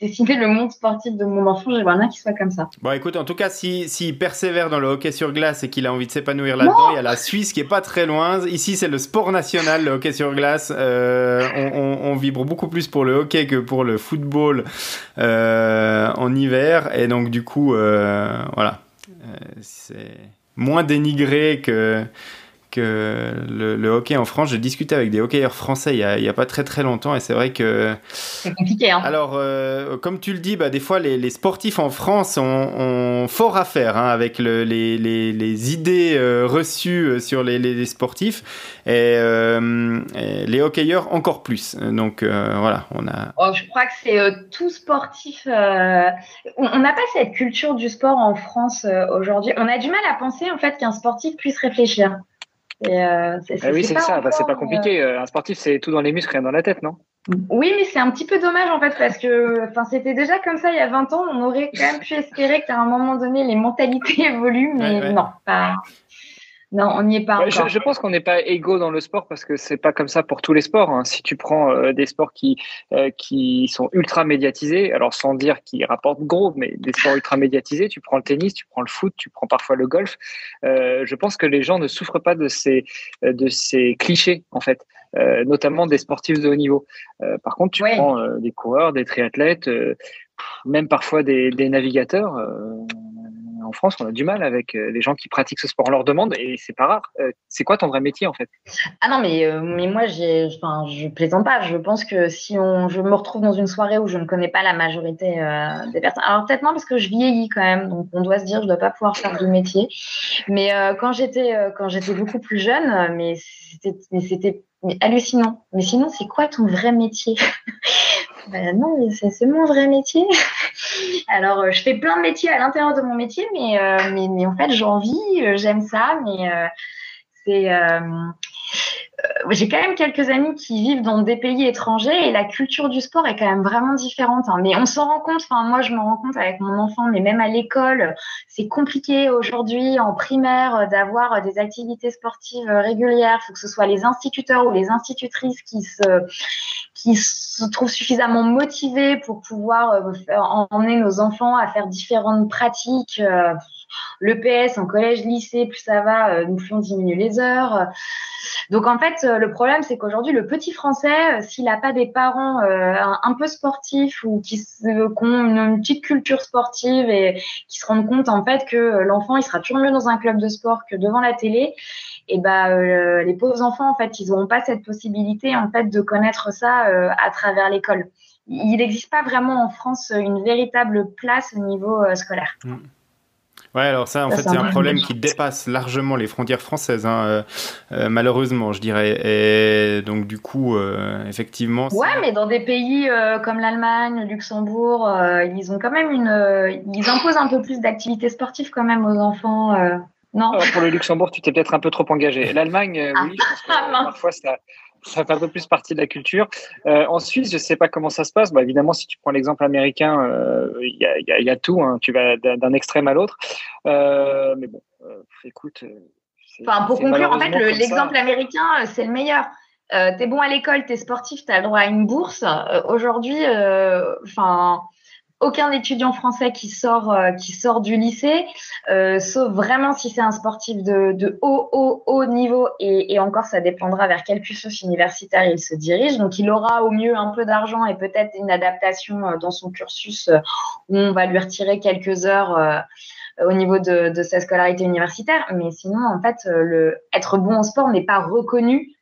Speaker 3: dessiner le monde sportif de mon enfant, j'aimerais bien qu'il soit comme ça.
Speaker 2: Bon, écoute, en tout cas, s'il si, persévère dans le hockey sur glace et qu'il a envie de s'épanouir là-dedans, il y a la Suisse qui est pas très loin. Ici, c'est le sport national, le hockey sur glace. Euh, on, on, vibre beaucoup plus pour le hockey que pour le football euh, en hiver. Et donc, du coup, euh, voilà, c'est moins dénigré que le, hockey en France, j'ai discuté avec des hockeyeurs français il n'y a, pas très très longtemps et c'est vrai que...
Speaker 3: C'est compliqué. Hein.
Speaker 2: Alors, euh, comme tu le dis, bah, des fois les, sportifs en France ont, fort à faire hein, avec les, les, idées euh, reçues euh, sur les, sportifs et, les hockeyeurs encore plus. Donc voilà, on a...
Speaker 3: Oh, je crois que c'est tout sportif. on n'a pas cette culture du sport en France aujourd'hui. On a du mal à penser en fait qu'un sportif puisse réfléchir.
Speaker 4: Euh, ah oui, c'est ça, bah, c'est pas compliqué. Euh, un sportif, c'est tout dans les muscles, rien dans la tête, non?
Speaker 3: Oui, mais c'est un petit peu dommage en fait, parce que c'était déjà comme ça il y a 20 ans. On aurait quand même pu espérer qu'à un moment donné, les mentalités évoluent, mais non, pas. Non, on n'y est pas
Speaker 4: encore. Je, pense qu'on n'est pas égaux dans le sport parce que c'est pas comme ça pour tous les sports. Hein. Si tu prends euh, des sports qui euh, qui sont ultra médiatisés, alors sans dire qu'ils rapportent gros, mais des sports ultra médiatisés, tu prends le tennis, tu prends le foot, tu prends parfois le golf. Euh, je pense que les gens ne souffrent pas de ces de ces clichés en fait, notamment des sportifs de haut niveau. par contre, tu prends des coureurs, des triathlètes, même parfois des, des navigateurs en France, on a du mal avec euh, les gens qui pratiquent ce sport. On leur demande, et c'est pas rare, euh, c'est quoi ton vrai métier en fait?
Speaker 3: Ah non, mais, euh, mais moi, enfin, je plaisante pas. Je pense que si on, je me retrouve dans une soirée où je ne connais pas la majorité des personnes, alors peut-être moins parce que je vieillis quand même, donc on doit se dire, je dois pas pouvoir faire de métier. Mais quand j'étais, quand j'étais beaucoup plus jeune, mais mais c'était hallucinant. Mais sinon, c'est quoi ton vrai métier? Ben Non, c'est mon vrai métier. Alors, euh, je fais plein de métiers à l'intérieur de mon métier, mais, euh, mais, mais, en fait, j'en vis, euh, j'aime ça, mais c'est j'ai quand même quelques amis qui vivent dans des pays étrangers et la culture du sport est quand même vraiment différente. Hein. Mais on s'en rend compte, enfin moi je me rends compte avec mon enfant, mais même à l'école, c'est compliqué aujourd'hui en primaire d'avoir des activités sportives régulières. Il faut que ce soit les instituteurs ou les institutrices qui se qui se trouvent suffisamment motivés pour pouvoir emmener nos enfants à faire différentes pratiques. Le PS en collège, lycée, plus ça va, nous font diminuer les heures. Donc en fait, le problème, c'est qu'aujourd'hui, le petit français, s'il n'a pas des parents un, peu sportifs ou qui, ont une, petite culture sportive et qui se rendent compte en fait que l'enfant, il sera toujours mieux dans un club de sport que devant la télé, et bah euh, les pauvres enfants en fait ils n'auront pas cette possibilité en fait de connaître ça euh, à travers l'école. Il n'existe pas vraiment en France une véritable place au niveau euh, scolaire.
Speaker 2: Mm. Ouais, alors ça, en fait, c'est un problème qui dépasse largement les frontières françaises, hein, malheureusement, je dirais. Et donc, du coup, effectivement.
Speaker 3: Ouais, mais dans des pays comme l'Allemagne, le Luxembourg, ils ont quand même une. ils imposent un peu plus d'activités sportives quand même aux enfants. Non?
Speaker 4: pour le Luxembourg, tu t'es peut-être un peu trop engagé. L'Allemagne, euh, oui, ah, parfois ça, ça fait un peu plus partie de la culture. Euh, en Suisse, je ne sais pas comment ça se passe. Bah, évidemment, si tu prends l'exemple américain, euh, il y, a, tout. Hein. Tu vas d'un extrême à l'autre. mais bon, écoute.
Speaker 3: Enfin, pour conclure, en fait, l'exemple américain, c'est le meilleur. Euh, t'es bon à l'école, t'es sportif, t'as le droit à une bourse. Aujourd'hui, enfin, aucun étudiant français qui sort euh, qui sort du lycée, euh, sauf vraiment si c'est un sportif de, haut haut haut niveau et, encore ça dépendra vers quel cursus universitaire il se dirige. Donc il aura au mieux un peu d'argent et peut-être une adaptation euh, dans son cursus où on va lui retirer quelques heures au niveau de, de, sa scolarité universitaire. Mais sinon en fait le être bon en sport n'est pas reconnu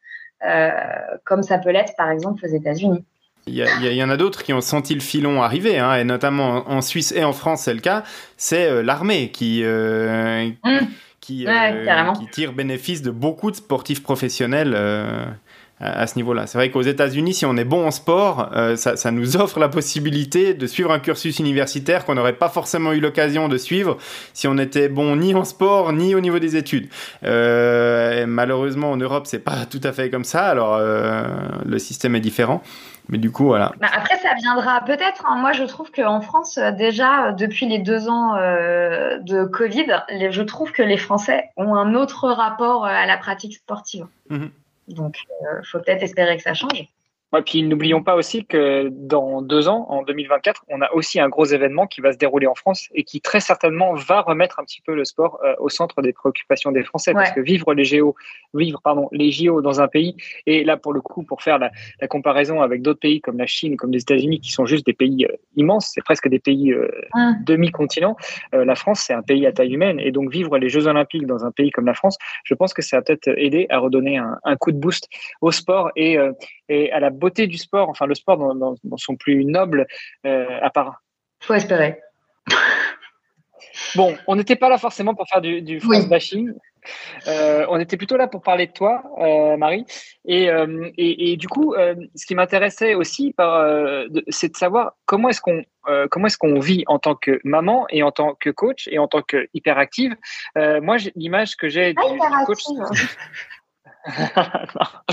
Speaker 3: comme ça peut l'être par exemple aux États-Unis.
Speaker 2: Il y, en a d'autres qui ont senti le filon arriver, hein, et notamment en Suisse et en France, c'est le cas. C'est euh, l'armée qui, euh, mmh. qui, euh, qui, tire bénéfice de beaucoup de sportifs professionnels à, ce niveau-là. C'est vrai qu'aux États-Unis, si on est bon en sport, ça, ça, nous offre la possibilité de suivre un cursus universitaire qu'on n'aurait pas forcément eu l'occasion de suivre si on était bon ni en sport ni au niveau des études. malheureusement, en Europe, c'est pas tout à fait comme ça. Alors, le système est différent. Mais du coup, voilà.
Speaker 3: Bah, après, ça viendra peut-être. Hein. Moi, je trouve qu'en France, euh, déjà, euh, depuis les deux ans euh, de Covid, je trouve que les Français ont un autre rapport à la pratique sportive. Mhm. Donc, il faut peut-être espérer que ça change.
Speaker 4: Et puis n'oublions pas aussi que dans deux ans, en 2024, on a aussi un gros événement qui va se dérouler en France et qui très certainement va remettre un petit peu le sport euh, au centre des préoccupations des Français. Parce que vivre les JO, vivre pardon les JO dans un pays et là pour le coup pour faire la, la comparaison avec d'autres pays comme la Chine, comme les États-Unis qui sont juste des pays euh, immenses, c'est presque des pays euh, demi-continents. la France c'est un pays à taille humaine et donc vivre les Jeux Olympiques dans un pays comme la France, je pense que ça va peut-être aider à redonner un, un, coup de boost au sport et, et à la beauté du sport, enfin le sport dans, son plus noble euh, part.
Speaker 3: Faut espérer.
Speaker 4: Bon, on n'était pas là forcément pour faire du, du France bashing. Euh, on était plutôt là pour parler de toi, euh, Marie. Et, euh, et, du coup, ce qui m'intéressait aussi, c'est de savoir comment est-ce qu'on comment est-ce qu'on vit en tant que maman et en tant que coach et en tant que hyperactive. moi, l'image que j'ai
Speaker 3: du, coach.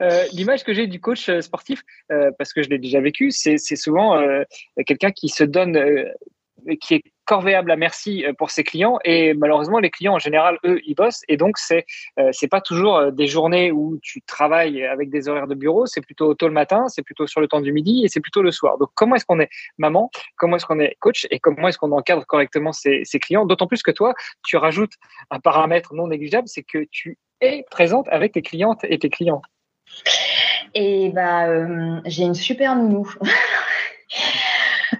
Speaker 4: Euh, l'image que j'ai du coach euh, sportif, euh, parce que je l'ai déjà vécu, c'est souvent quelqu'un qui se donne, qui est corvéable à merci pour ses clients. Et malheureusement les clients en général eux ils bossent. Et donc c'est c'est pas toujours des journées où tu travailles avec des horaires de bureau. C'est plutôt tôt le matin c'est plutôt sur le temps du midi et c'est plutôt le soir. Donc comment est-ce qu'on est maman? Comment est-ce qu'on est coach? Et comment est-ce qu'on encadre correctement ses, ses clients? D'autant plus que toi tu rajoutes un paramètre non négligeable c'est que tu et présente avec tes clientes et tes clients
Speaker 3: Et bah, euh, j'ai une super nounou.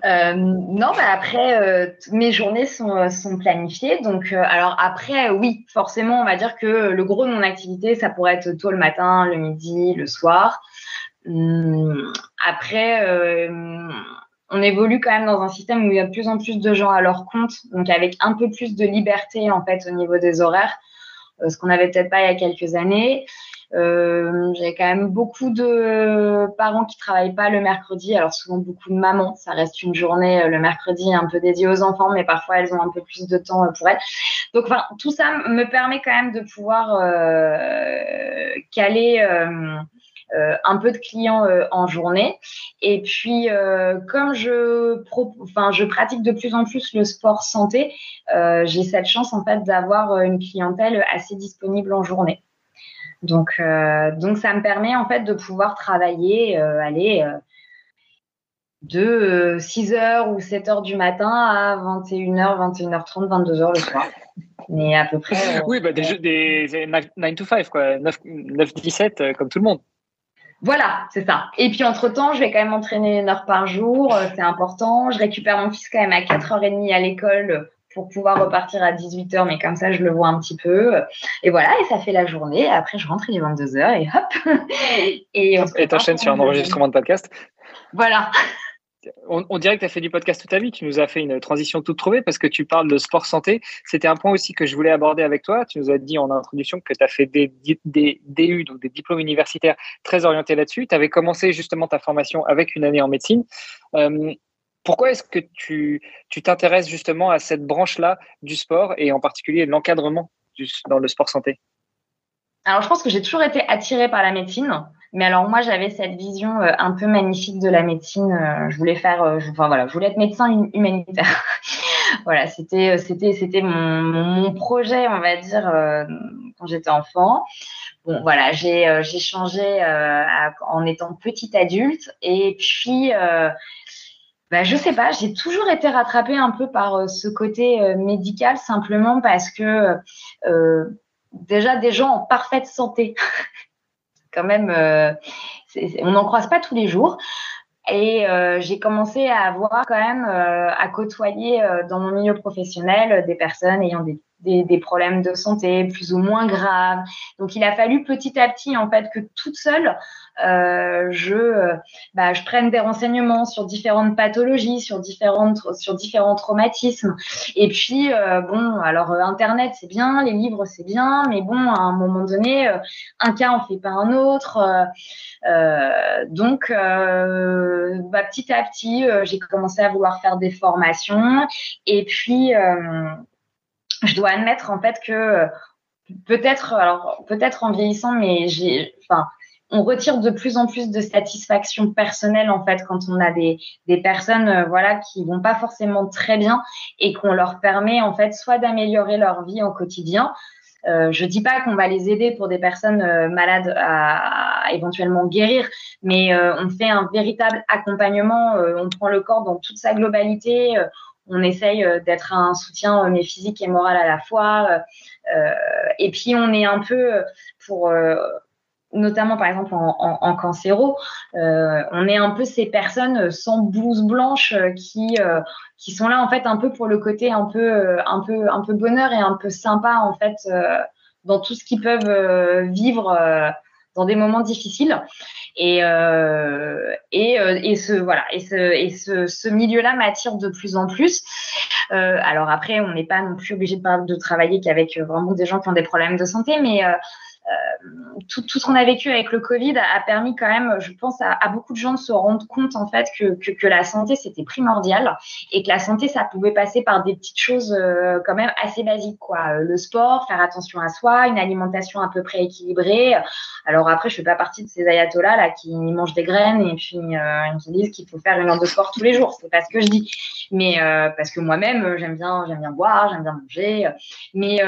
Speaker 3: Euh, non, bah après, euh, mes journées sont, sont planifiées. Donc, alors après, oui, forcément, on va dire que le gros de mon activité, ça pourrait être tôt le matin, le midi, le soir. Hum, après, on évolue quand même dans un système où il y a de plus en plus de gens à leur compte, donc avec un peu plus de liberté en fait au niveau des horaires. Euh, ce qu'on n'avait peut-être pas il y a quelques années. Euh, j'ai quand même beaucoup de parents qui travaillent pas le mercredi. Alors souvent beaucoup de mamans. Ça reste une journée euh, le mercredi un peu dédiée aux enfants, mais parfois elles ont un peu plus de temps pour elles. Donc enfin tout ça me permet quand même de pouvoir caler euh, un peu de clients euh, en journée. Et puis, euh, comme je, enfin, je pratique de plus en plus le sport santé, j'ai cette chance en fait d'avoir une clientèle assez disponible en journée. Donc, donc ça me permet en fait de pouvoir travailler, aller de 6h ou 7h du matin à 21h, 21h30, 22h le soir. Mais à peu
Speaker 4: oui, bah, des, des 9 to 5, quoi. 9-17, comme tout le monde.
Speaker 3: Voilà, c'est ça. Et puis entre-temps, je vais quand même m'entraîner une heure par jour, euh, c'est important. Je récupère mon fils quand même à 4h30 à l'école pour pouvoir repartir à 18h, mais comme ça, je le vois un petit peu. Et voilà, et ça fait la journée. Après, je rentre, il est 22h et hop.
Speaker 4: et on t'enchaînes sur un enregistrement de podcast?
Speaker 3: Voilà
Speaker 4: on, dirait que tu as fait du podcast toute ta vie. Tu nous as fait une transition toute trouvée parce que tu parles de sport santé. C'était un point aussi que je voulais aborder avec toi. Tu nous as dit en introduction que tu as fait des, DU, donc des diplômes universitaires très orientés là-dessus. Tu avais commencé justement ta formation avec une année en médecine. Euh, pourquoi est-ce que tu t'intéresses justement à cette branche-là du sport et en particulier l'encadrement dans le sport santé?
Speaker 3: Alors, je pense que j'ai toujours été attirée par la médecine. Mais alors moi, j'avais cette vision euh, un peu magnifique de la médecine. Euh, je voulais faire, euh, enfin voilà, je voulais être médecin humanitaire. voilà, c'était c'était c'était mon, mon, projet, on va dire, quand j'étais enfant. Bon, voilà, j'ai j'ai changé en étant petite adulte et puis. Bah, je sais pas, j'ai toujours été rattrapée un peu par ce côté médical simplement parce que déjà des gens en parfaite santé quand même, euh, on n'en croise pas tous les jours. Et euh, j'ai commencé à avoir quand même euh, à côtoyer dans mon milieu professionnel des personnes ayant des des, des, problèmes de santé plus ou moins graves. Donc, il a fallu petit à petit, en fait, que toute seule, euh, je, euh, bah, je prenne des renseignements sur différentes pathologies, sur différentes, sur différents traumatismes. Et puis, euh, bon, alors Internet c'est bien, les livres c'est bien, mais bon, à un moment donné, un cas en fait pas un autre. donc, bah, petit à petit, j'ai commencé à vouloir faire des formations. Et puis, je dois admettre en fait que peut-être, alors peut-être en vieillissant, mais j'ai, enfin, on retire de plus en plus de satisfaction personnelle en fait quand on a des, des personnes euh, voilà qui vont pas forcément très bien et qu'on leur permet en fait soit d'améliorer leur vie au quotidien. Euh, je dis pas qu'on va les aider pour des personnes euh, malades à, éventuellement guérir, mais euh, on fait un véritable accompagnement. on prend le corps dans toute sa globalité on essaye euh, d'être un soutien euh, mais physique et moral à la fois. Euh, et puis on est un peu pour notamment par exemple en, en, on est un peu ces personnes sans blouse blanche qui qui sont là en fait un peu pour le côté un peu un peu un peu bonheur et un peu sympa en fait dans tout ce qu'ils peuvent vivre dans des moments difficiles. Et, euh, et, euh, et ce voilà et ce et ce, ce milieu-là m'attire de plus en plus. Euh, alors après, on n'est pas non plus obligé de, de travailler qu'avec vraiment des gens qui ont des problèmes de santé, mais euh, euh, tout, tout, ce qu'on a vécu avec le Covid a, permis quand même, je pense, à, beaucoup de gens de se rendre compte en fait que, que, que la santé c'était primordial et que la santé ça pouvait passer par des petites choses euh, quand même assez basiques quoi. Euh, le sport, faire attention à soi, une alimentation à peu près équilibrée. Alors après, je fais pas partie de ces ayatollahs là qui mangent des graines et puis euh, qui disent qu'il faut faire une heure de sport tous les jours. C'est pas ce que je dis, mais parce que moi-même j'aime bien, j'aime bien boire, j'aime bien manger. Mais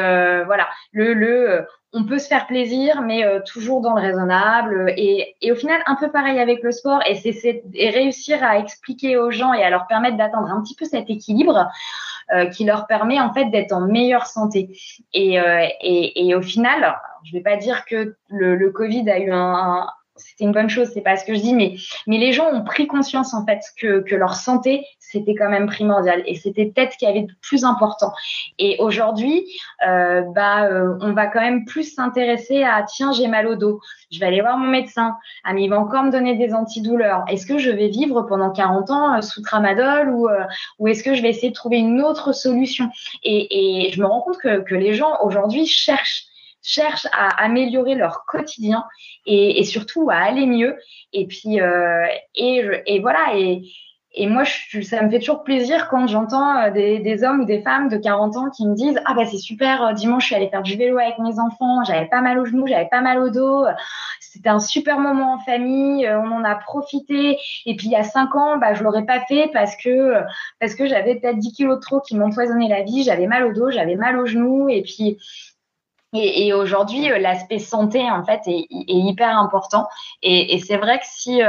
Speaker 3: voilà, le le on peut se faire plaisir, mais euh, toujours dans le raisonnable. Et, et, au final, un peu pareil avec le sport, et c'est réussir à expliquer aux gens et à leur permettre d'atteindre un petit peu cet équilibre euh, qui leur permet en fait d'être en meilleure santé. Et, euh, et, et, au final, je vais pas dire que le Covid a eu un, c'était une bonne chose, c'est pas ce que je dis, mais, mais les gens ont pris conscience en fait que, que leur santé c'était quand même primordial et c'était peut-être ce qui avait de plus important. Et aujourd'hui, euh, bah, euh, on va quand même plus s'intéresser à tiens j'ai mal au dos, je vais aller voir mon médecin, ah mais il va encore me donner des antidouleurs. Est-ce que je vais vivre pendant 40 ans euh, sous tramadol ou ou est-ce que je vais essayer de trouver une autre solution? Et, et je me rends compte que, que les gens aujourd'hui cherchent cherchent à améliorer leur quotidien et, et surtout à aller mieux. Et puis, euh, et, et voilà, et, et moi, je, ça me fait toujours plaisir quand j'entends euh, des, des, hommes ou des femmes de 40 ans qui me disent Ah, bah, c'est super, euh, dimanche, je suis allée faire du vélo avec mes enfants, j'avais pas mal au genou, j'avais pas mal au dos, c'était un super moment en famille, on en a profité. Et puis, il y a 5 ans, bah, je l'aurais pas fait parce que, parce que j'avais peut-être 10 kilos de trop qui m'empoisonnaient la vie, j'avais mal au dos, j'avais mal au genou. Et puis, Et, aujourd'hui, l'aspect santé, en fait, est, hyper important. Et, c'est vrai que si,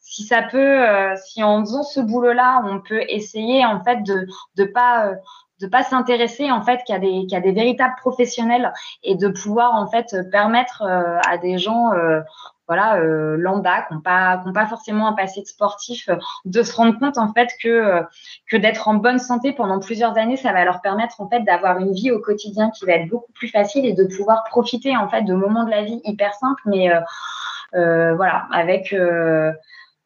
Speaker 3: si ça peut, si en faisant ce boulot-là, on peut essayer, en fait, de ne pas de pas s'intéresser en fait qu'à des qu'à des véritables professionnels et de pouvoir en fait permettre euh, à des gens euh, voilà euh, lambda qui n'ont pas qui pas forcément un passé de sportif de se rendre compte en fait que que d'être en bonne santé pendant plusieurs années ça va leur permettre en fait d'avoir une vie au quotidien qui va être beaucoup plus facile et de pouvoir profiter en fait de moments de la vie hyper simples mais voilà avec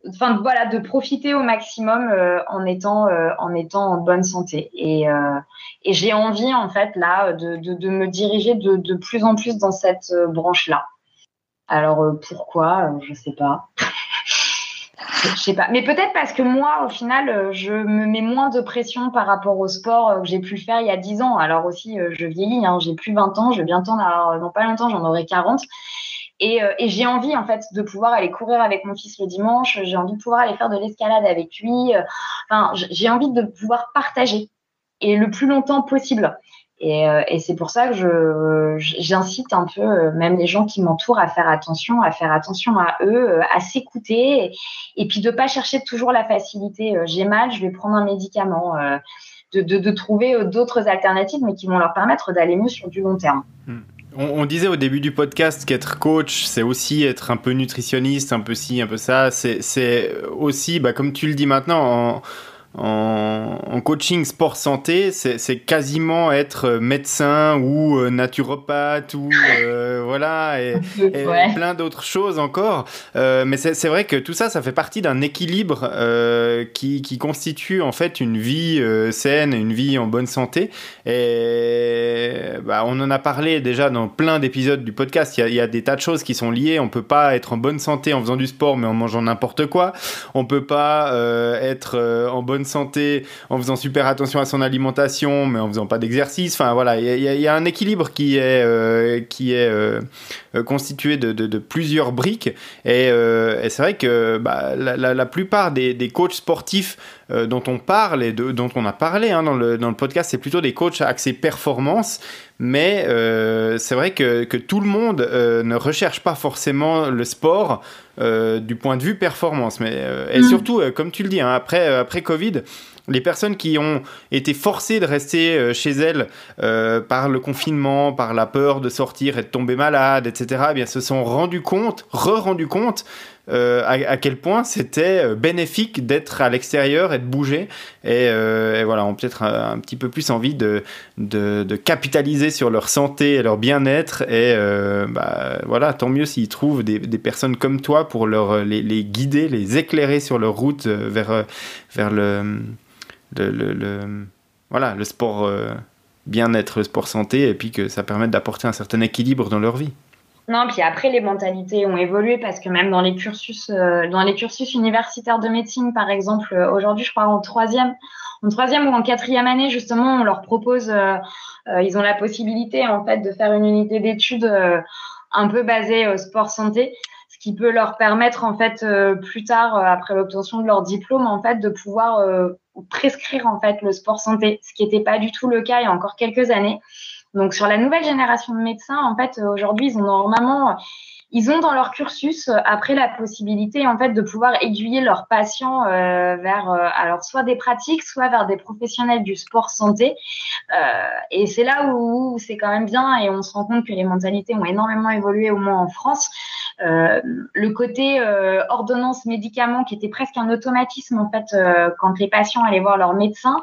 Speaker 3: enfin voilà de profiter au maximum euh, en étant euh, en étant en bonne santé. Et, euh, et j'ai envie en fait là de, de, de me diriger de, de, plus en plus dans cette branche là alors pourquoi je sais pas je sais pas mais peut-être parce que moi au final je me mets moins de pression par rapport au sport que j'ai pu faire il y a 10 ans alors aussi je vieillis hein, j'ai plus 20 ans je vais bientôt dans pas longtemps j'en aurai 40 et, euh, et j'ai envie en fait de pouvoir aller courir avec mon fils le dimanche. J'ai envie de pouvoir aller faire de l'escalade avec lui. Euh, enfin, j'ai envie de pouvoir partager et le plus longtemps possible. Et, euh, et c'est pour ça que j'incite un peu même les gens qui m'entourent à faire attention, à faire attention à eux, à s'écouter et, puis de pas chercher toujours la facilité. J'ai mal, je vais prendre un médicament. De, de, trouver d'autres alternatives, mais qui vont leur permettre d'aller mieux sur du long terme.
Speaker 2: Hmm. On, disait au début du podcast qu'être coach, c'est aussi être un peu nutritionniste, un peu ci, un peu ça. C'est aussi, bah, comme tu le dis maintenant, en, en, coaching sport santé, c'est quasiment être médecin ou euh, naturopathe ou euh, voilà et, plein d'autres choses encore. Euh, mais c'est vrai que tout ça, ça fait partie d'un équilibre qui, qui, constitue en fait une vie saine, une vie en bonne santé. Et bah, on en a parlé déjà dans plein d'épisodes du podcast. Il y, a, il y, a, des tas de choses qui sont liées. On peut pas être en bonne santé en faisant du sport mais en mangeant n'importe quoi. On peut pas être en bonne santé en faisant super attention à son alimentation, mais en faisant pas d'exercice. Enfin voilà, il y, a un équilibre qui est, euh, qui est euh, euh, constitué de, plusieurs briques. Et, c'est vrai que bah, la, plupart des, des coachs sportifs dont on parle et de, dont on a parlé hein, dans, le, dans le podcast, c'est plutôt des coachs axés performance. Mais c'est vrai que, que, tout le monde ne recherche pas forcément le sport du point de vue performance. Mais, et mm. surtout, comme tu le dis, hein, après, après Covid, les personnes qui ont été forcées de rester euh, chez elles euh, par le confinement, par la peur de sortir et de tomber malade, etc., eh bien, se sont rendu compte, re-rendu compte euh, à, quel point c'était bénéfique d'être à l'extérieur et de bouger. Et, voilà, ont peut-être un, petit peu plus envie de, capitaliser sur leur santé et leur bien-être. Et bah, voilà, tant mieux s'ils trouvent des, personnes comme toi pour les, les, guider, les éclairer sur leur route vers, vers le le, voilà, le sport euh, bien-être, le sport santé, et puis que ça permette d'apporter un certain équilibre dans leur vie.
Speaker 3: Non, puis après les mentalités ont évolué parce que même dans les cursus, euh, dans les cursus universitaires de médecine, par exemple, euh, aujourd'hui, je crois en troisième, en troisième ou en quatrième année, justement, on leur propose, ils ont la possibilité en fait de faire une unité d'études un peu basée au sport santé ce qui peut leur permettre en fait plus tard après l'obtention de leur diplôme en fait de pouvoir prescrire en fait le sport santé, ce qui n'était pas du tout le cas il y a encore quelques années. Donc sur la nouvelle génération de médecins, en fait, aujourd'hui, ils ont normalement ils ont dans leur cursus après la possibilité en fait de pouvoir aiguiller leurs patients euh, vers euh, alors soit des pratiques soit vers des professionnels du sport santé euh, et c'est là où c'est quand même bien et on se rend compte que les mentalités ont énormément évolué au moins en France le côté euh, ordonnance médicaments qui était presque un automatisme en fait euh, quand les patients allaient voir leur médecin.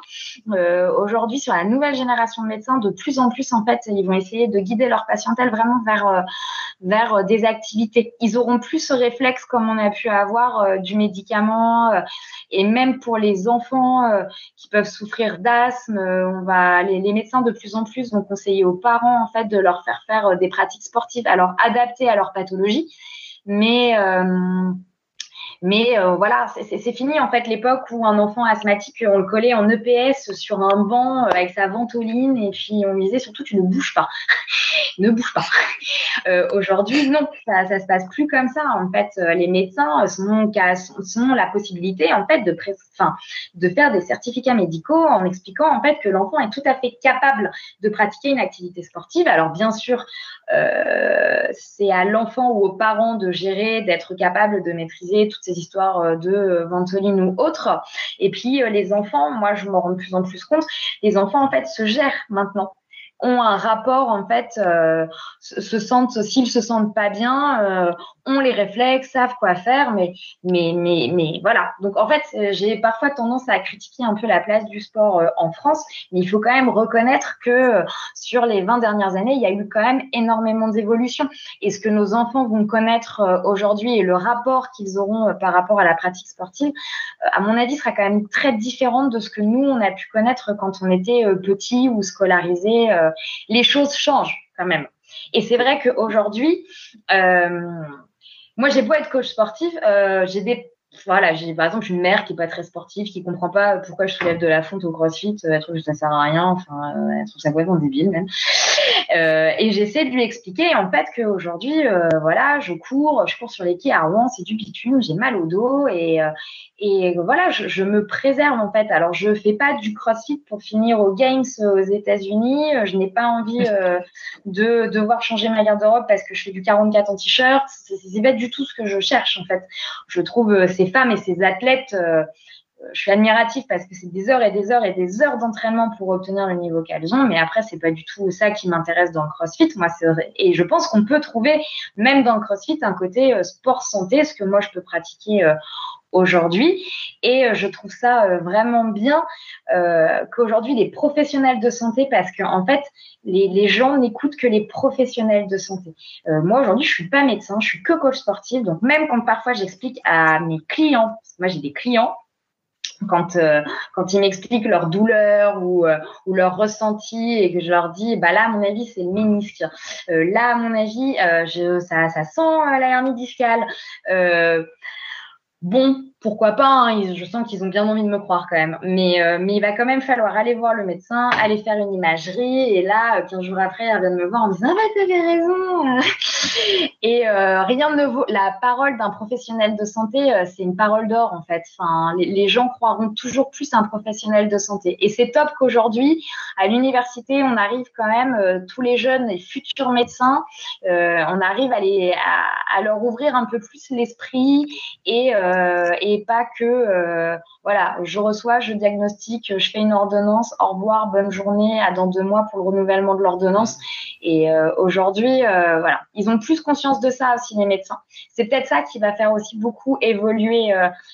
Speaker 3: Aujourd'hui, sur la nouvelle génération de médecins, de plus en plus en fait, ils vont essayer de guider leur patientèle vraiment vers vers des activités. Ils auront plus ce réflexe comme on a pu avoir du médicament et même pour les enfants qui peuvent souffrir d'asthme, on va les, les, médecins de plus en plus vont conseiller aux parents en fait de leur faire faire des pratiques sportives alors adaptées à leur pathologie mais euh, mais euh, voilà, c'est fini en fait l'époque où un enfant asthmatique, on le collait en EPS sur un banc euh, avec sa ventoline et puis on lui disait surtout tu ne bouges pas. Ne bouge pas. Euh, aujourd'hui, non, ça, ça se passe plus comme ça. En fait, euh, les médecins sont, sont la possibilité en fait de, enfin, de faire des certificats médicaux en expliquant en fait que l'enfant est tout à fait capable de pratiquer une activité sportive. Alors bien sûr, euh, c'est à l'enfant ou aux parents de gérer, d'être capable de maîtriser toutes ces histoires de ventoline ou autres. Et puis les enfants, moi je m'en rends de plus en plus compte, les enfants en fait se gèrent maintenant ont un rapport en fait, euh, se sentent, s'ils se sentent pas bien, euh, ont les réflexes, savent quoi faire, mais mais mais mais voilà. Donc en fait, j'ai parfois tendance à critiquer un peu la place du sport euh, en France, mais il faut quand même reconnaître que sur les 20 dernières années, il y a eu quand même énormément d'évolution. Et ce que nos enfants vont connaître aujourd'hui et le rapport qu'ils auront par rapport à la pratique sportive, à mon avis, sera quand même très différent de ce que nous on a pu connaître quand on était petit ou scolarisé euh, les choses changent quand même. Et c'est vrai qu'aujourd'hui, euh, moi j'ai beau être coach sportif, euh, j'ai des voilà, j'ai par exemple une mère qui est pas très sportive, qui comprend pas pourquoi je soulève de la fonte au CrossFit, elle trouve que ça sert à rien, enfin, elle trouve ça complètement débile même. Euh, et j'essaie de lui expliquer en fait qu'aujourd'hui, euh, voilà, je cours, je cours sur les quais à Rouen, c'est du bitume, j'ai mal au dos et, euh, voilà, je, me préserve en fait. Alors je fais pas du CrossFit pour finir aux Games aux États-Unis. Je n'ai pas envie de devoir changer ma garde-robe parce que je fais du 44 en t-shirt. C'est pas du tout ce que je cherche en fait. Je trouve ces femmes et ces athlètes je suis admirative parce que c'est des heures et des heures et des heures d'entraînement pour obtenir le niveau qu'elles ont, mais après c'est pas du tout ça qui m'intéresse dans le CrossFit. Moi, c'est et je pense qu'on peut trouver même dans le CrossFit un côté euh, sport santé, ce que moi je peux pratiquer euh, aujourd'hui. Et euh, je trouve ça vraiment bien qu'aujourd'hui les professionnels de santé, parce qu'en en fait les, les gens n'écoutent que les professionnels de santé. moi aujourd'hui je suis pas médecin, je suis que coach sportif, donc même quand parfois j'explique à mes clients, moi j'ai des clients quand, euh, quand ils m'expliquent leur douleur ou, euh, ou leur ressenti et que je leur dis, bah là, à mon avis, c'est le ménisque. Euh, là, à mon avis, je, ça, ça sent la hernie discale. bon, pourquoi pas, hein, je sens qu'ils ont bien envie de me croire quand même. Mais, euh, mais il va quand même falloir aller voir le médecin, aller faire une imagerie. Et là, 15 jours après, elle vient de me voir en me disant Ah bah t'avais raison Et euh, rien ne vaut. La parole d'un professionnel de santé, euh, c'est une parole d'or en fait. Les, gens croiront toujours plus à un professionnel de santé. Et c'est top qu'aujourd'hui, à l'université, on arrive quand même, tous les jeunes et futurs médecins, on arrive à, leur ouvrir un peu plus l'esprit et, et pas que euh, voilà, je reçois, je diagnostique, je fais une ordonnance, au revoir, bonne journée, à dans deux mois pour le renouvellement de l'ordonnance. Et euh, aujourd'hui, euh, voilà, ils ont plus conscience de ça aussi les médecins. C'est peut-être ça qui va faire aussi beaucoup évoluer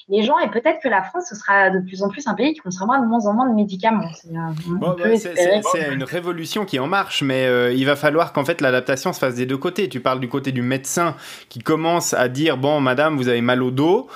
Speaker 3: les gens et peut-être que la France ce sera de plus en plus un pays qui consommera de moins en moins de médicaments.
Speaker 2: C'est une révolution qui est en marche, mais il va falloir qu'en fait l'adaptation se fasse des deux côtés. Tu parles du côté du médecin qui commence à dire bon, madame, vous avez mal au dos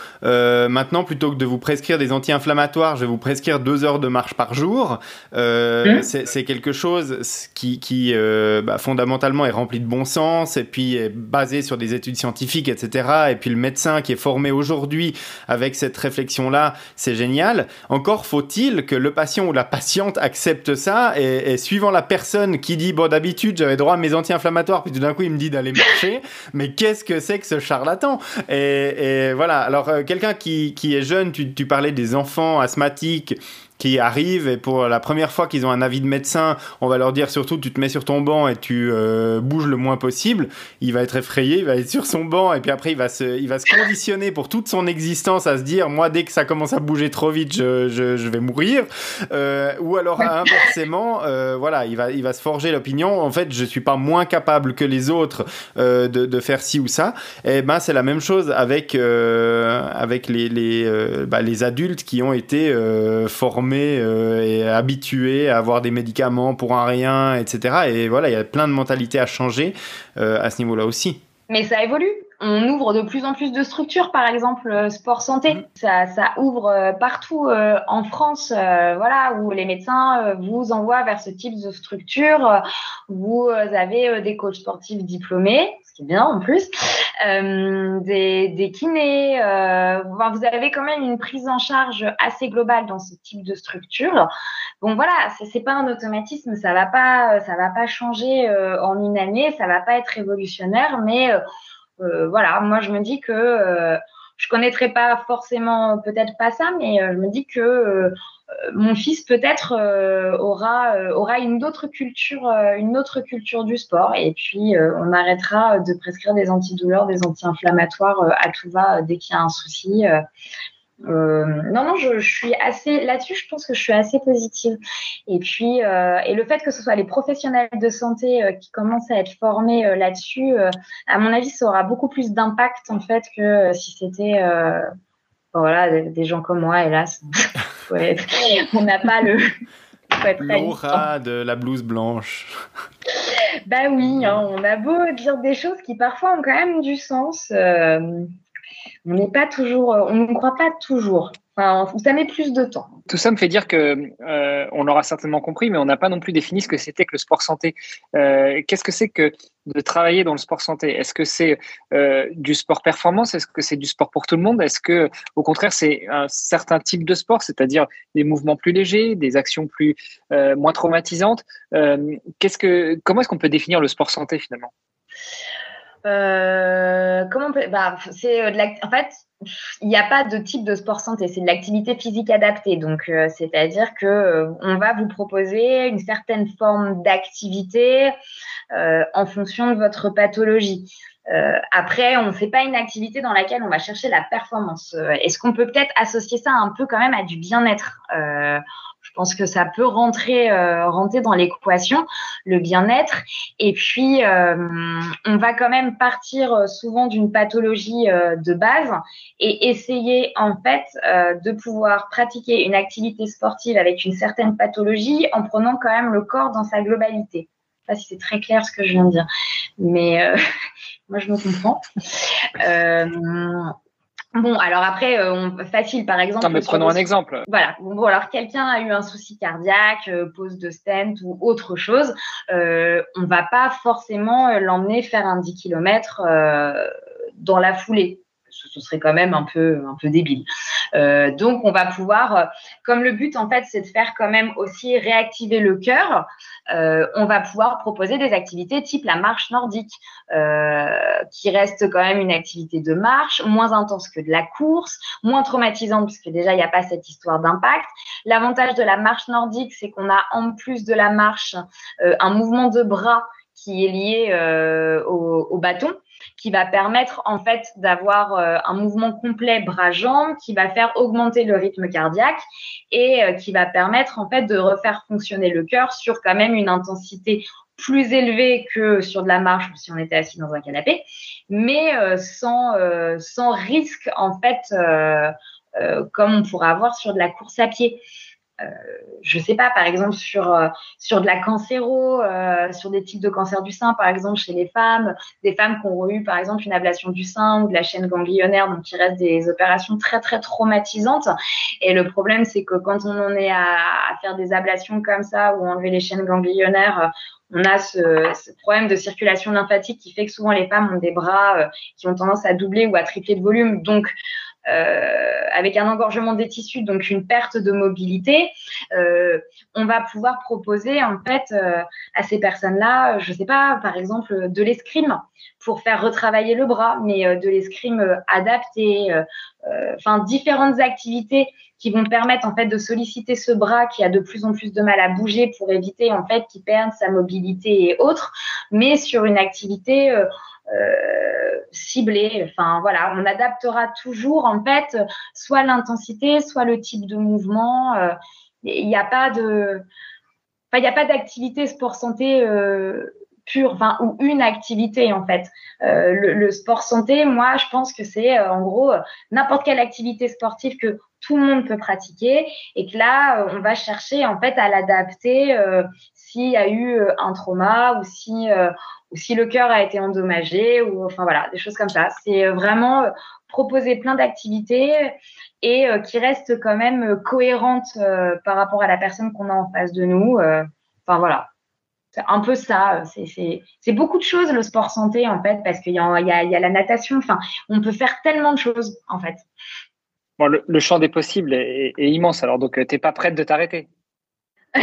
Speaker 2: maintenant, plutôt que de vous prescrire des anti-inflammatoires, je vais vous prescrire deux heures de marche par jour. Euh, mmh. C'est quelque chose qui, qui euh, bah, fondamentalement est rempli de bon sens et puis est basé sur des études scientifiques, etc. Et puis le médecin qui est formé aujourd'hui avec cette réflexion-là, c'est génial. Encore faut-il que le patient ou la patiente accepte ça et, suivant la personne qui dit bon d'habitude j'avais droit à mes anti-inflammatoires puis tout d'un coup il me dit d'aller marcher, mais qu'est-ce que c'est que ce charlatan? Et, et, voilà. Alors euh, quelqu'un qui qui, est jeune, tu, tu parlais des enfants asthmatiques qui arrivent et pour la première fois qu'ils ont un avis de médecin, on va leur dire surtout tu te mets sur ton banc et tu euh, bouges le moins possible. Il va être effrayé, il va être sur son banc et puis après il va se, il va se conditionner pour toute son existence à se dire moi dès que ça commence à bouger trop vite je, je, je vais mourir. Euh, ou alors inversement, euh, voilà, il va, il va se forger l'opinion. En fait, je suis pas moins capable que les autres de, de, faire ci ou ça. Et ben c'est la même chose avec avec les les, bah, les adultes qui ont été formés euh, et habitué à avoir des médicaments pour un rien, etc. Et voilà, il y a plein de mentalités à changer euh, à ce niveau-là aussi.
Speaker 3: Mais ça évolue. on ouvre de plus en plus de structures, par exemple euh, sport santé. Mmh. Ça, ça ouvre partout euh, en France, voilà, où les médecins vous envoient vers ce type de structure. Vous avez des coachs sportifs diplômés, ce qui est bien en plus, des, des, kinés. vous avez quand même une prise en charge assez globale dans ce type de structure. Bon, voilà, c'est pas un automatisme, ça va pas, ça va pas changer en une année, ça va pas être révolutionnaire, mais euh, voilà, moi je me dis que euh, je connaîtrais pas forcément peut-être pas ça, mais euh, je me dis que mon fils peut-être aura aura une autre culture, une autre culture du sport, et puis on arrêtera de prescrire des antidouleurs, des anti-inflammatoires à tout va dès qu'il y a un souci. Euh, non, non, je, suis assez là-dessus. Je pense que je suis assez positive. Et puis, euh, et le fait que ce soit les professionnels de santé euh, qui commencent à être formés là-dessus, à mon avis, ça aura beaucoup plus d'impact en fait que si c'était, voilà, des, gens comme moi. Hélas, on n'a pas le.
Speaker 2: L'aura de la blouse blanche.
Speaker 3: bah oui, hein, on a beau dire des choses qui parfois ont quand même du sens on n'est pas toujours, euh, on ne croit pas toujours. Enfin, ça met plus de temps.
Speaker 4: Tout ça me fait dire que euh, on l'aura certainement compris, mais on n'a pas non plus défini ce que c'était que le sport santé. Euh, qu'est-ce que c'est que de travailler dans le sport santé? Est-ce que c'est du sport performance? Est-ce que c'est du sport pour tout le monde? Est-ce que, au contraire, c'est un certain type de sport, c'est-à-dire des mouvements plus légers, des actions plus moins traumatisantes? Qu'est-ce que, comment est-ce qu'on peut définir le sport santé finalement?
Speaker 3: Euh, comment on peut... bah, c'est euh, de. En fait, il n'y a pas de type de sport santé, c'est de l'activité physique adaptée. Donc, euh, c'est-à-dire que on va vous proposer une certaine forme d'activité en fonction de votre pathologie. Après, on ne fait pas une activité dans laquelle on va chercher la performance. Est-ce qu'on peut peut-être associer ça un peu quand même à du bien-être? Je pense que ça peut rentrer, euh, rentrer dans l'équation, le bien-être. Et puis, euh, on va quand même partir euh, souvent d'une pathologie de base et essayer en fait de pouvoir pratiquer une activité sportive avec une certaine pathologie en prenant quand même le corps dans sa globalité. Je sais pas si c'est très clair ce que je viens de dire, mais moi je me comprends. Bon, alors après, euh, facile par exemple.
Speaker 4: Non, mais prenons un exemple.
Speaker 3: Voilà. Bon, alors quelqu'un a eu un souci cardiaque, euh, pose de stent ou autre chose, euh, on va pas forcément euh, l'emmener faire un 10 km dans la foulée ce serait quand même un peu, un peu débile. Euh, donc, on va pouvoir, euh, comme le but en fait, c'est de faire quand même aussi réactiver le cœur, euh, on va pouvoir proposer des activités type la marche nordique, qui reste quand même une activité de marche, moins intense que de la course, moins traumatisante puisque déjà il n'y a pas cette histoire d'impact. L'avantage de la marche nordique, c'est qu'on a en plus de la marche un mouvement de bras qui est lié au bâton qui va permettre en fait d'avoir euh, un mouvement complet bras-jambes, qui va faire augmenter le rythme cardiaque et euh, qui va permettre en fait de refaire fonctionner le cœur sur quand même une intensité plus élevée que sur de la marche ou si on était assis dans un canapé, mais euh, sans, risque en fait comme on pourrait avoir sur de la course à pied. Euh, je sais pas, par exemple sur euh, sur de la cancéro, euh, sur des types de cancer du sein, par exemple chez les femmes, des femmes qui ont eu par exemple une ablation du sein ou de la chaîne ganglionnaire, donc il reste des opérations très très traumatisantes. Et le problème, c'est que quand on en est à, à, faire des ablations comme ça ou enlever les chaînes ganglionnaires, on a ce, ce, problème de circulation lymphatique qui fait que souvent les femmes ont des bras qui ont tendance à doubler ou à tripler de volume. Donc euh, avec un engorgement des tissus, donc une perte de mobilité, euh, on va pouvoir proposer en fait euh, à ces personnes-là, je sais pas, par exemple de l'escrime pour faire retravailler le bras, mais de l'escrime adapté, enfin différentes activités qui vont permettre en fait de solliciter ce bras qui a de plus en plus de mal à bouger pour éviter en fait qu'il perde sa mobilité et autres, mais sur une activité euh, ciblé. Enfin voilà, on adaptera toujours en fait soit l'intensité, soit le type de mouvement. Euh, il n'y a pas de, il n'y a pas d'activité sport santé euh, pure, enfin ou une activité en fait. Euh, le, le, sport santé, moi, je pense que c'est en gros n'importe quelle activité sportive que tout le monde peut pratiquer et que là, on va chercher en fait à l'adapter s'il y a eu un trauma ou si si le cœur a été endommagé, ou enfin voilà, des choses comme ça. C'est vraiment proposer plein d'activités et qui restent quand même cohérentes par rapport à la personne qu'on a en face de nous. Enfin voilà, c'est un peu ça. C'est beaucoup de choses le sport santé en fait, parce qu'il y, y, y, a la natation. Enfin, on peut faire tellement de choses en fait.
Speaker 4: Bon, le, champ des possibles est, immense. Alors donc, t'es pas prête de t'arrêter?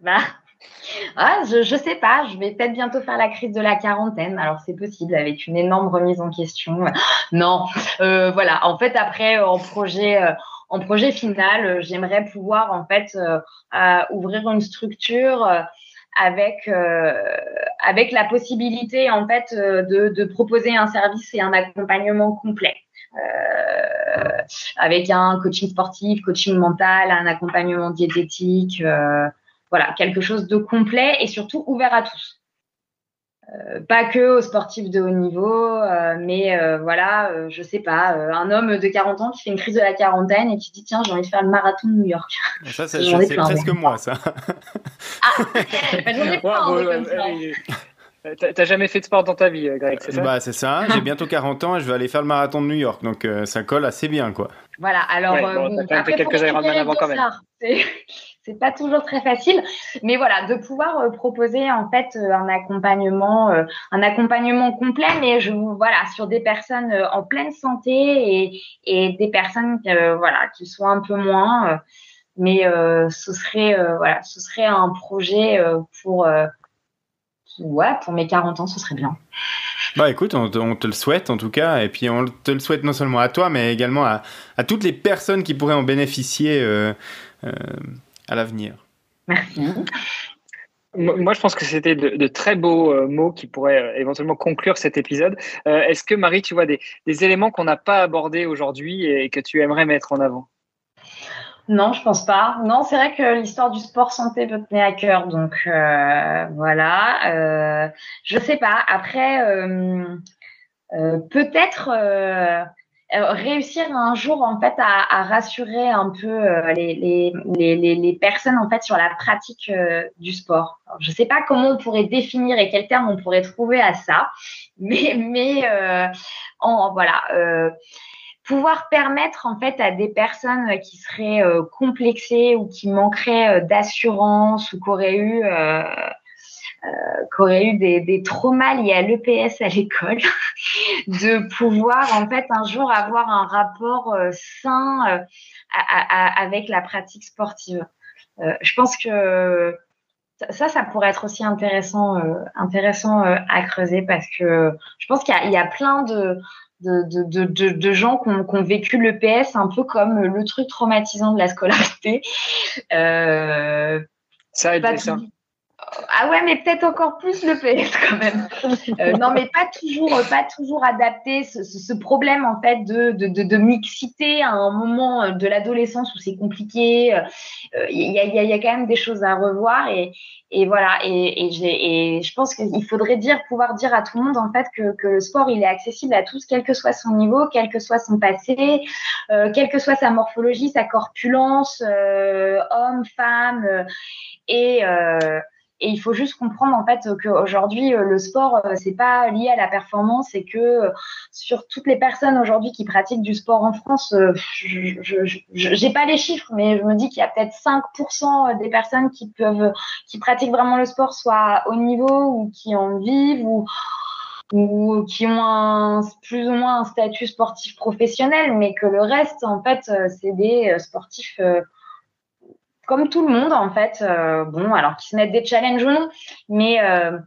Speaker 3: Bah, ah, je, je sais pas. Je vais peut-être bientôt faire la crise de la quarantaine. Alors c'est possible avec une énorme remise en question. Non, euh, voilà. En fait, après, en projet. Euh, en projet final, j'aimerais pouvoir en fait euh, ouvrir une structure avec avec la possibilité en fait de, de, proposer un service et un accompagnement complet. avec un coaching sportif, coaching mental, un accompagnement diététique, voilà, quelque chose de complet et surtout ouvert à tous. Euh, pas que aux sportifs de haut niveau, euh, mais euh, voilà, je sais pas, un homme de 40 ans qui fait une crise de la quarantaine et qui dit tiens j'ai envie de faire le marathon de New York.
Speaker 2: Ça c'est presque moi ça.
Speaker 3: ah, j'en ai
Speaker 4: pas T'as jamais fait de sport dans ta vie, Greg, c'est ça?
Speaker 2: Bah c'est ça. J'ai bientôt 40 ans et je vais aller faire le marathon de New York, donc ça colle assez bien quoi.
Speaker 3: Voilà. Alors bon, après, quelques avant quand même c'est pas toujours très facile, mais voilà, de pouvoir euh, proposer en fait euh, un accompagnement, euh, un accompagnement complet, mais je voilà sur des personnes en pleine santé et, et des personnes voilà qui sont un peu moins, mais ce serait voilà, ce serait un projet pour ouais pour mes 40 ans, ce serait bien.
Speaker 2: Bah écoute, on te, le souhaite en tout cas, et puis on te le souhaite non seulement à toi, mais également à, à toutes les personnes qui pourraient en bénéficier à l'avenir.
Speaker 3: Merci.
Speaker 4: Moi, je pense que c'était de, très beaux euh, mots qui pourraient euh, éventuellement conclure cet épisode. Euh, est-ce que, Marie, tu vois des, éléments qu'on n'a pas abordés aujourd'hui et que tu aimerais mettre en avant?
Speaker 3: Non, je pense pas. Non, c'est vrai que l'histoire du sport santé me tenait à cœur, donc voilà. je sais pas. Après, peut-être euh, réussir un jour en fait à, à rassurer un peu euh, les, les, les, les, personnes en fait sur la pratique euh, du sport. Je sais pas comment on pourrait définir et quel terme on pourrait trouver à ça, mais mais en voilà pouvoir permettre en fait à des personnes qui seraient complexées ou qui manqueraient d'assurance ou qui auraient eu qui auraient eu des, des traumas liés à l'EPS à l'école, de pouvoir en fait un jour avoir un rapport euh, sain euh, avec la pratique sportive. je pense que ça, ça pourrait être aussi intéressant, intéressant à creuser parce que je pense qu'il y, y, a plein de, de, de, de, de gens qui ont, qui ont, vécu l'EPS un peu comme le truc traumatisant de la scolarité. Euh,
Speaker 4: ça a été ça.
Speaker 3: Ah ouais, mais peut-être encore plus le PS quand même. Euh, non, mais pas toujours, pas toujours adapté ce, ce, problème en fait de, de, de, de, mixité à un moment de l'adolescence où c'est compliqué. Euh, il y, a, y, a, y, a, quand même des choses à revoir et, et voilà. Et, et, et je pense qu'il faudrait dire, pouvoir dire à tout le monde en fait que, que, le sport il est accessible à tous, quel que soit son niveau, quel que soit son passé, euh, quelle que soit sa morphologie, sa corpulence, euh, homme, femme et et il faut juste comprendre en fait qu'aujourd'hui euh, le sport euh, c'est pas lié à la performance et que euh, sur toutes les personnes aujourd'hui qui pratiquent du sport en France, je j'ai pas les chiffres mais je me dis qu'il y a peut-être 5% des personnes qui peuvent qui pratiquent vraiment le sport soit au niveau ou qui en vivent ou ou qui ont un, plus ou moins un statut sportif professionnel, mais que le reste, en fait, c'est des sportifs comme tout le monde en fait. Euh, bon, alors qu'ils se mettent des challenges ou non, mais euh,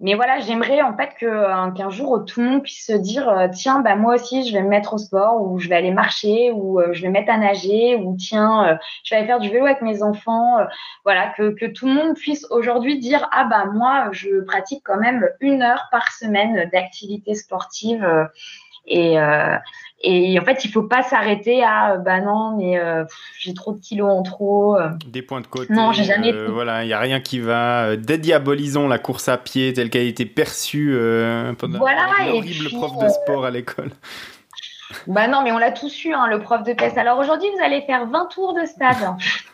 Speaker 3: mais voilà, j'aimerais en fait que qu'un jour tout le monde puisse se dire euh, tiens, bah moi aussi je vais me mettre au sport ou je vais aller marcher ou je vais mettre à nager ou tiens, je vais aller faire du vélo avec mes enfants. voilà, que que tout le monde puisse aujourd'hui dire ah bah moi je pratique quand même une heure par semaine d'activité sportive et et en fait, il faut pas s'arrêter à euh, bah non, mais euh, j'ai trop de kilos en trop. Euh.
Speaker 2: Des points de côté.
Speaker 3: Non, j'ai jamais.
Speaker 2: voilà, il y a rien qui va. Dédiabolisons la course à pied telle qu'elle a été perçue pendant
Speaker 3: voilà,
Speaker 2: l'horrible prof de sport à l'école.
Speaker 3: Bah non, mais on l'a tous eu, hein, le prof de PS. Alors aujourd'hui, vous allez faire 20 tours de stade.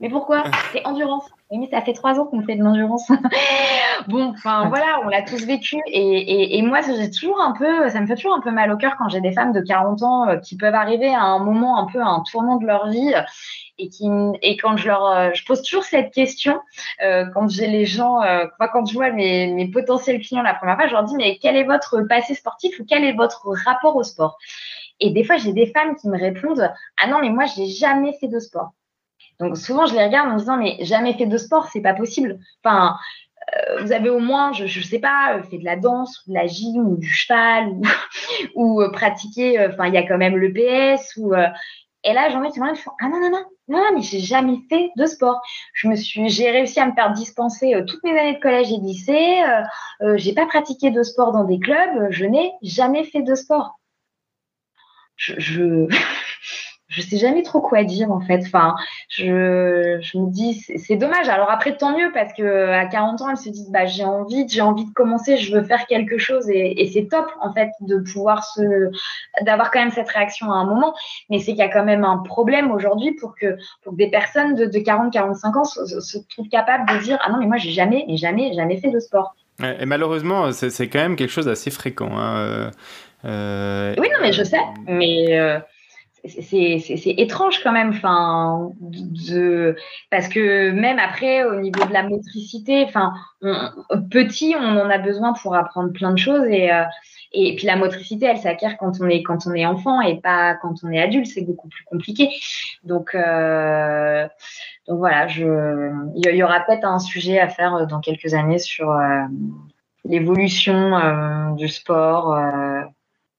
Speaker 3: mais pourquoi C'est endurance. Oui, mais ça fait trois ans qu'on fait de l'endurance. bon, enfin voilà, on l'a tous vécu. Et, et, moi, j'ai toujours un peu, ça me fait toujours un peu mal au cœur quand j'ai des femmes de 40 ans euh, qui peuvent arriver à un moment un peu à un tournant de leur vie et qui et quand je leur euh, je pose toujours cette question euh, quand j'ai les gens euh, quand je vois mes, mes potentiels clients la première fois je leur dis mais quel est votre passé sportif ou quel est votre rapport au sport? Et des fois j'ai des femmes qui me répondent ah non mais moi j'ai jamais fait de sport donc souvent je les regarde en me disant mais jamais fait de sport c'est pas possible enfin vous avez au moins, je ne sais pas, fait de la danse, ou de la gym, ou du cheval, ou, ou pratiquer, enfin, il y a quand même le PS, ou et là, j'en ai qui me font Ah non, non, non, non, mais j'ai jamais fait de sport. Je me suis, j'ai réussi à me faire dispenser euh, toutes mes années de collège et de lycée. Euh, euh, j'ai pas pratiqué de sport dans des clubs. Je n'ai jamais fait de sport. Je, je, je sais jamais trop quoi dire en fait. Enfin, je, je me dis c'est dommage. Alors après tant mieux parce que à 40 ans elles se disent bah j'ai envie, j'ai envie de commencer, je veux faire quelque chose et, et c'est top en fait de pouvoir se d'avoir quand même cette réaction à un moment. Mais c'est qu'il y a quand même un problème aujourd'hui pour que pour des personnes de, de 40-45 ans se, se, trouvent capables de dire ah non mais moi j'ai jamais mais jamais jamais fait de sport.
Speaker 2: Et malheureusement c'est quand même quelque chose d'assez fréquent. Hein. Euh,
Speaker 3: euh, oui non mais je sais mais euh, c'est étrange quand même, enfin, de, parce que même après, au niveau de la motricité, enfin, petit, on en a besoin pour apprendre plein de choses et, euh, et puis la motricité, elle s'acquiert quand on est quand on est enfant et pas quand on est adulte, c'est beaucoup plus compliqué. Donc, euh, donc voilà, je, il y, aura peut-être un sujet à faire dans quelques années sur euh, l'évolution du sport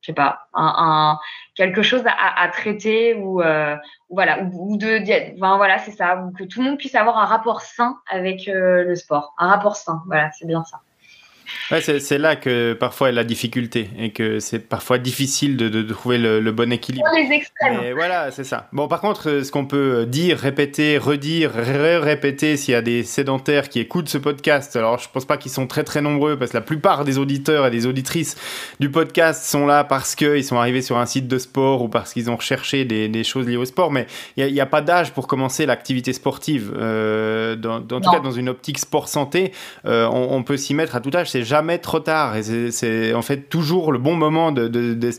Speaker 3: je sais pas, un, quelque chose à, traiter ou, euh, voilà, ou, de, enfin, voilà, c'est ça, ou que tout le monde puisse avoir un rapport sain avec euh, le sport, un rapport sain, voilà, c'est bien ça.
Speaker 2: Ouais, c'est là que parfois est la difficulté et que c'est parfois difficile de, de, trouver le, bon équilibre.
Speaker 3: les extrêmes.
Speaker 2: Voilà, c'est ça. Bon, par contre, euh, ce qu'on peut dire, répéter, redire, répéter s'il y a des sédentaires qui écoutent ce podcast, alors je pense pas qu'ils sont très très nombreux parce que la plupart des auditeurs et des auditrices du podcast sont là parce qu'ils sont arrivés sur un site de sport ou parce qu'ils ont recherché des, des, choses liées au sport, mais il n'y a, a, pas d'âge pour commencer l'activité sportive. Euh, dans, dans, en tout cas, dans une optique sport santé, euh, on, on, peut s'y mettre à tout âge. C'est jamais trop tard et c'est en fait toujours le bon moment de,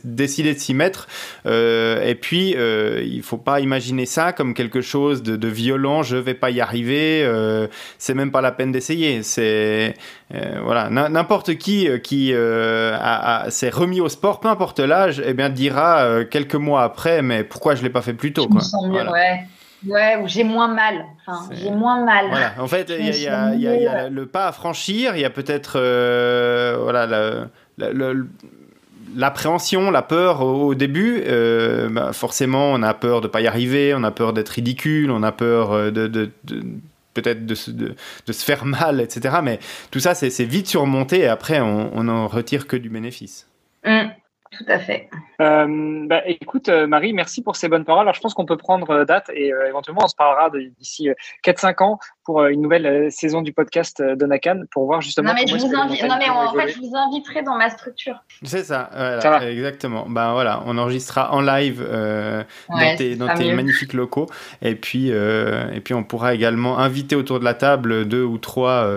Speaker 2: décider de s'y mettre. Euh, et puis, euh, il faut pas imaginer ça comme quelque chose de, violent. Je vais pas y arriver. Euh, c'est même pas la peine d'essayer. C'est voilà, n'importe qui qui s'est remis au sport, peu importe l'âge, et eh bien dira quelques mois après, mais pourquoi je l'ai pas fait plus tôt quoi.
Speaker 3: Ouais, ou j'ai moins mal. Enfin, j'ai moins mal.
Speaker 2: Voilà. En fait, il y, a le pas à franchir, il y a peut-être euh, voilà, l'appréhension, la peur au, début. Euh, bah, forcément, on a peur de ne pas y arriver, on a peur d'être ridicule, on a peur euh, de, de, peut-être de, de, se faire mal, etc. Mais tout ça, c'est vite surmonté et après, on n'en retire que du bénéfice.
Speaker 3: Mmh. Tout à fait.
Speaker 4: Euh, bah, écoute, euh, Marie, merci pour ces bonnes paroles. Alors, je pense qu'on peut prendre euh, date et éventuellement, on se parlera d'ici 4-5 ans pour une nouvelle saison du podcast de Nakan pour voir justement.
Speaker 3: Non, mais, je vous, non, mais en fait, je vous inviterai dans ma structure.
Speaker 2: C'est ça, voilà, exactement. Ben voilà, on enregistrera en live dans tes, dans tes magnifiques locaux et puis, et puis on pourra également inviter autour de la table deux ou trois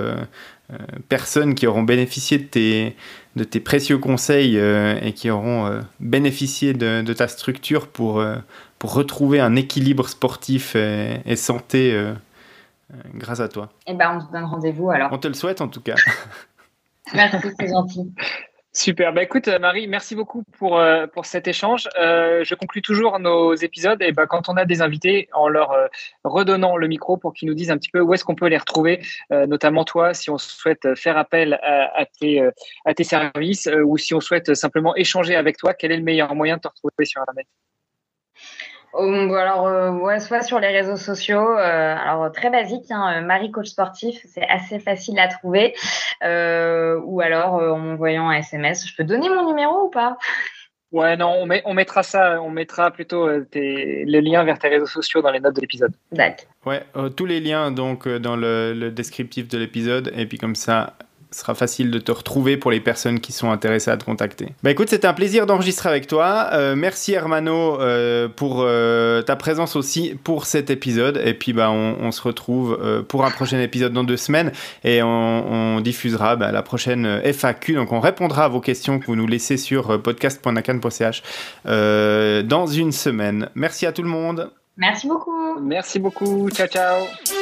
Speaker 2: personnes qui auront bénéficié de tes de tes précieux conseils euh, et qui auront euh, bénéficié de, ta structure pour, euh, pour retrouver un équilibre sportif et, santé grâce à toi.
Speaker 3: Eh ben, on se donne rendez-vous alors.
Speaker 2: On te le souhaite en tout cas.
Speaker 3: Merci, c'est gentil.
Speaker 4: Super. Bah, écoute, Marie, merci beaucoup pour, euh, pour cet échange. Euh, je conclue toujours nos épisodes et bah, quand on a des invités, en leur euh, redonnant le micro pour qu'ils nous disent un petit peu où est-ce qu'on peut les retrouver, notamment toi, si on souhaite faire appel à, tes, à tes services ou si on souhaite simplement échanger avec toi, quel est le meilleur moyen de te retrouver sur Internet?
Speaker 3: Euh, alors, euh, ouais, soit sur les réseaux sociaux, euh, alors très basique, hein, Marie Coach Sportif, c'est assez facile à trouver, ou alors en m'envoyant un SMS. Je peux donner mon numéro ou pas?
Speaker 4: Ouais, non, on, met, on, mettra ça, on mettra plutôt tes, les liens vers tes réseaux sociaux dans les notes de l'épisode.
Speaker 3: D'accord.
Speaker 2: Ouais, tous les liens donc dans le, le descriptif de l'épisode, et puis comme ça, sera facile de te retrouver pour les personnes qui sont intéressées à te contacter. Bah écoute, c'était un plaisir d'enregistrer avec toi. Euh, merci Hermano euh, pour euh, ta présence aussi pour cet épisode. Et puis bah on, se retrouve pour un prochain épisode dans deux semaines et on, diffusera bah, la prochaine FAQ. Donc on répondra à vos questions que vous nous laissez sur podcast.nakan.ch dans une semaine. Merci à tout le monde.
Speaker 3: Merci beaucoup.
Speaker 4: Merci beaucoup. Ciao ciao.